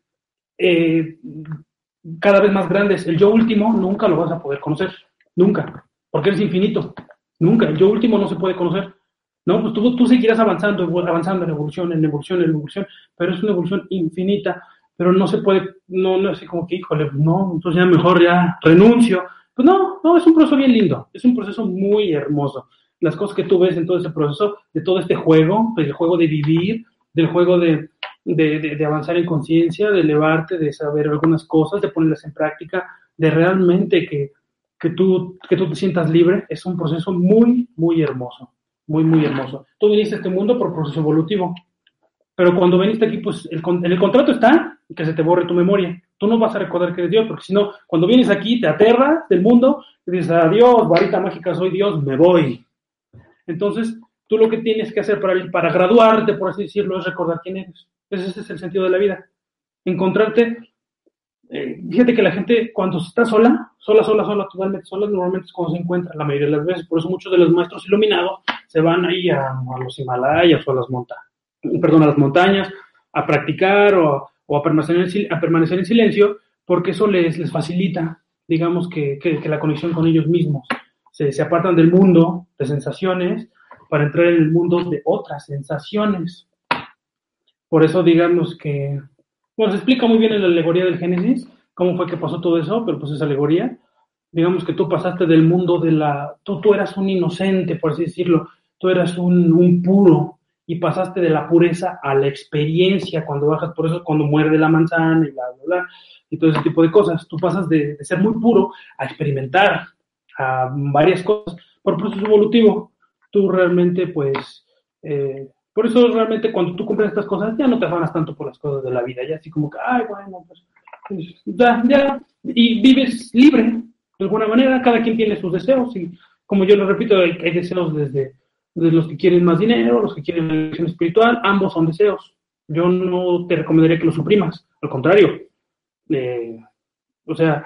eh, cada vez más grandes. El yo último nunca lo vas a poder conocer. Nunca. Porque eres infinito. Nunca. El yo último no se puede conocer. No, pues tú, tú seguirás avanzando, avanzando en evolución, en evolución, en evolución, pero es una evolución infinita, pero no se puede, no, no es así como que, híjole, no, entonces ya mejor ya renuncio. Pues no, no, es un proceso bien lindo, es un proceso muy hermoso. Las cosas que tú ves en todo ese proceso, de todo este juego, del juego de vivir, del juego de, de, de avanzar en conciencia, de elevarte, de saber algunas cosas, de ponerlas en práctica, de realmente que, que, tú, que tú te sientas libre, es un proceso muy, muy hermoso muy, muy hermoso. Tú viniste a este mundo por proceso evolutivo, pero cuando viniste aquí, pues el, en el contrato está que se te borre tu memoria. Tú no vas a recordar que eres Dios, porque si no, cuando vienes aquí te aterras del mundo y dices, adiós, varita mágica, soy Dios, me voy. Entonces, tú lo que tienes que hacer para, para graduarte, por así decirlo, es recordar quién eres. Ese es el sentido de la vida. Encontrarte eh, fíjate que la gente cuando está sola, sola, sola, sola, totalmente sola, normalmente es cuando se encuentra la mayoría de las veces. Por eso muchos de los maestros iluminados se van ahí a, los Himalayas o a las montañas, perdón, a las montañas, a practicar o, a, permanecer en, a silencio, porque eso les, les facilita, digamos, que, que, la conexión con ellos mismos. Se, se apartan del mundo de sensaciones para entrar en el mundo de otras sensaciones. Por eso digamos que bueno, se explica muy bien en la alegoría del Génesis cómo fue que pasó todo eso, pero pues es alegoría. Digamos que tú pasaste del mundo de la... Tú, tú eras un inocente, por así decirlo. Tú eras un, un puro y pasaste de la pureza a la experiencia cuando bajas, por eso cuando muerde la manzana y bla, bla, bla, y todo ese tipo de cosas. Tú pasas de, ser muy puro a experimentar a varias cosas por proceso evolutivo. Tú realmente, pues, eh, por eso realmente cuando tú compras estas cosas ya no te afanas tanto por las cosas de la vida, ya así como que, ay, bueno, pues ya, ya, y vives libre, de alguna manera, cada quien tiene sus deseos y como yo lo repito, hay, deseos desde, los que quieren más dinero, los que quieren una elección espiritual, ambos son deseos. Yo no te recomendaría que los suprimas, al contrario. Eh, o sea,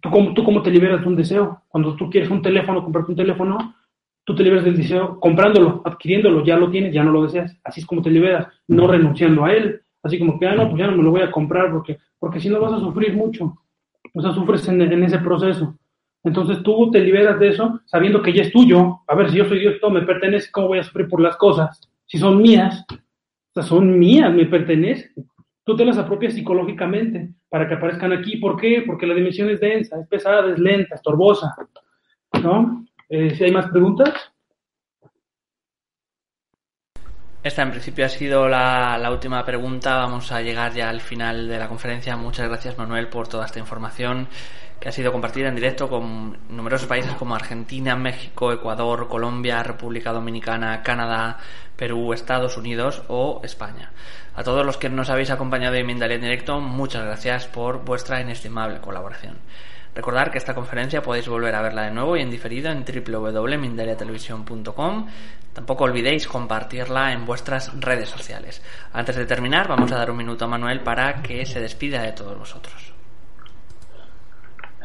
¿tú cómo, ¿tú cómo te liberas de un deseo? Cuando tú quieres un teléfono, comprarte un teléfono, tú te liberas del deseo comprándolo, adquiriéndolo, ya lo tienes, ya no lo deseas. Así es como te liberas, no renunciando a él. Así como que, ah, no, pues ya no me lo voy a comprar porque, porque si no vas a sufrir mucho. O sea, sufres en, ese proceso. Entonces tú te liberas de eso sabiendo que ya es tuyo. A ver, si yo soy Dios, todo me pertenece, ¿cómo voy a sufrir por las cosas? Si son mías, o son mías, me pertenecen. Tú te las apropias psicológicamente para que aparezcan aquí. ¿Por qué? Porque la dimensión es densa, es pesada, es lenta, es torbosa. ¿No? Eh, si hay más preguntas. Esta en principio ha sido la, última pregunta. Vamos a llegar ya al final de la conferencia. Muchas gracias Manuel por toda esta información que ha sido compartida en directo con numerosos países como Argentina, México, Ecuador, Colombia, República Dominicana, Canadá, Perú, Estados Unidos o España. A todos los que nos habéis acompañado en Mindalia en directo, muchas gracias por vuestra inestimable colaboración. Recordar que esta conferencia podéis volver a verla de nuevo y en diferido en www.mindaliatelevisión.com. Tampoco olvidéis compartirla en vuestras redes sociales. Antes de terminar, vamos a dar un minuto a Manuel para que se despida de todos vosotros.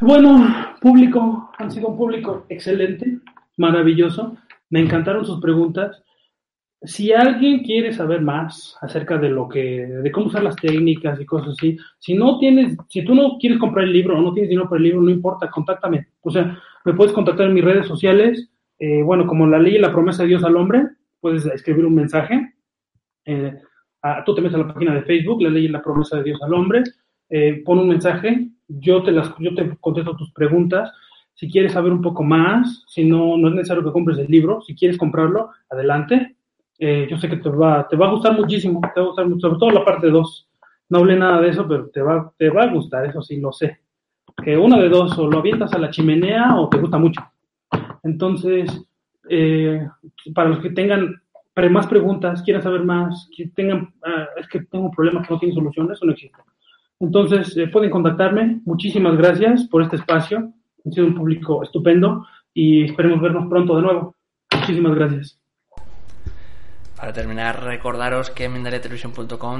Bueno, público, han sido un público excelente, maravilloso. Me encantaron sus preguntas si alguien quiere saber más acerca de lo que, de cómo usar las técnicas y cosas así, si no tienes, si tú no quieres comprar el libro o no tienes dinero para el libro, no importa, contáctame. O sea, me puedes contactar en mis redes sociales, eh, bueno, como la ley y la promesa de Dios al hombre, puedes escribir un mensaje. Eh, tú te metes a la página de Facebook, la ley y la promesa de Dios al hombre, eh, pon un mensaje, yo te las, yo te contesto tus preguntas. Si quieres saber un poco más, si no, no es necesario que compres el libro, si quieres comprarlo, adelante eh, yo sé que te va, te va a gustar muchísimo, te va a gustar sobre todo la parte 2. No hablé nada de eso, pero te va, te va a gustar, eso sí, lo sé. Que una de dos, o lo avientas a la chimenea o te gusta mucho. Entonces, eh, para los que tengan más preguntas, quieran saber más, tengan, ah, es que tengo un problema que no tiene solución, eso no existe. Entonces, eh, pueden contactarme. Muchísimas gracias por este espacio. Ha sido un público estupendo y esperemos vernos pronto de nuevo. Muchísimas gracias. Para terminar, recordaros que en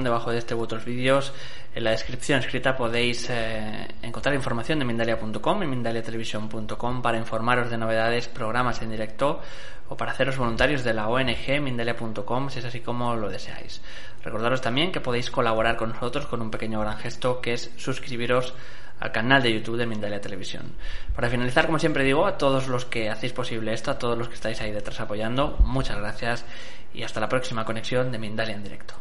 debajo de este u otros vídeos, en la descripción escrita podéis eh, encontrar información de Mindalia.com y Mindaliatelevisión.com para informaros de novedades, programas en directo o para haceros voluntarios de la ONG Mindalia.com si es así como lo deseáis. Recordaros también que podéis colaborar con nosotros con un pequeño gran gesto que es suscribiros al canal de YouTube de Mindalia Televisión. Para finalizar, como siempre digo, a todos los que hacéis posible esto, a todos los que estáis ahí detrás apoyando, muchas gracias y hasta la próxima conexión de Mindalia en directo.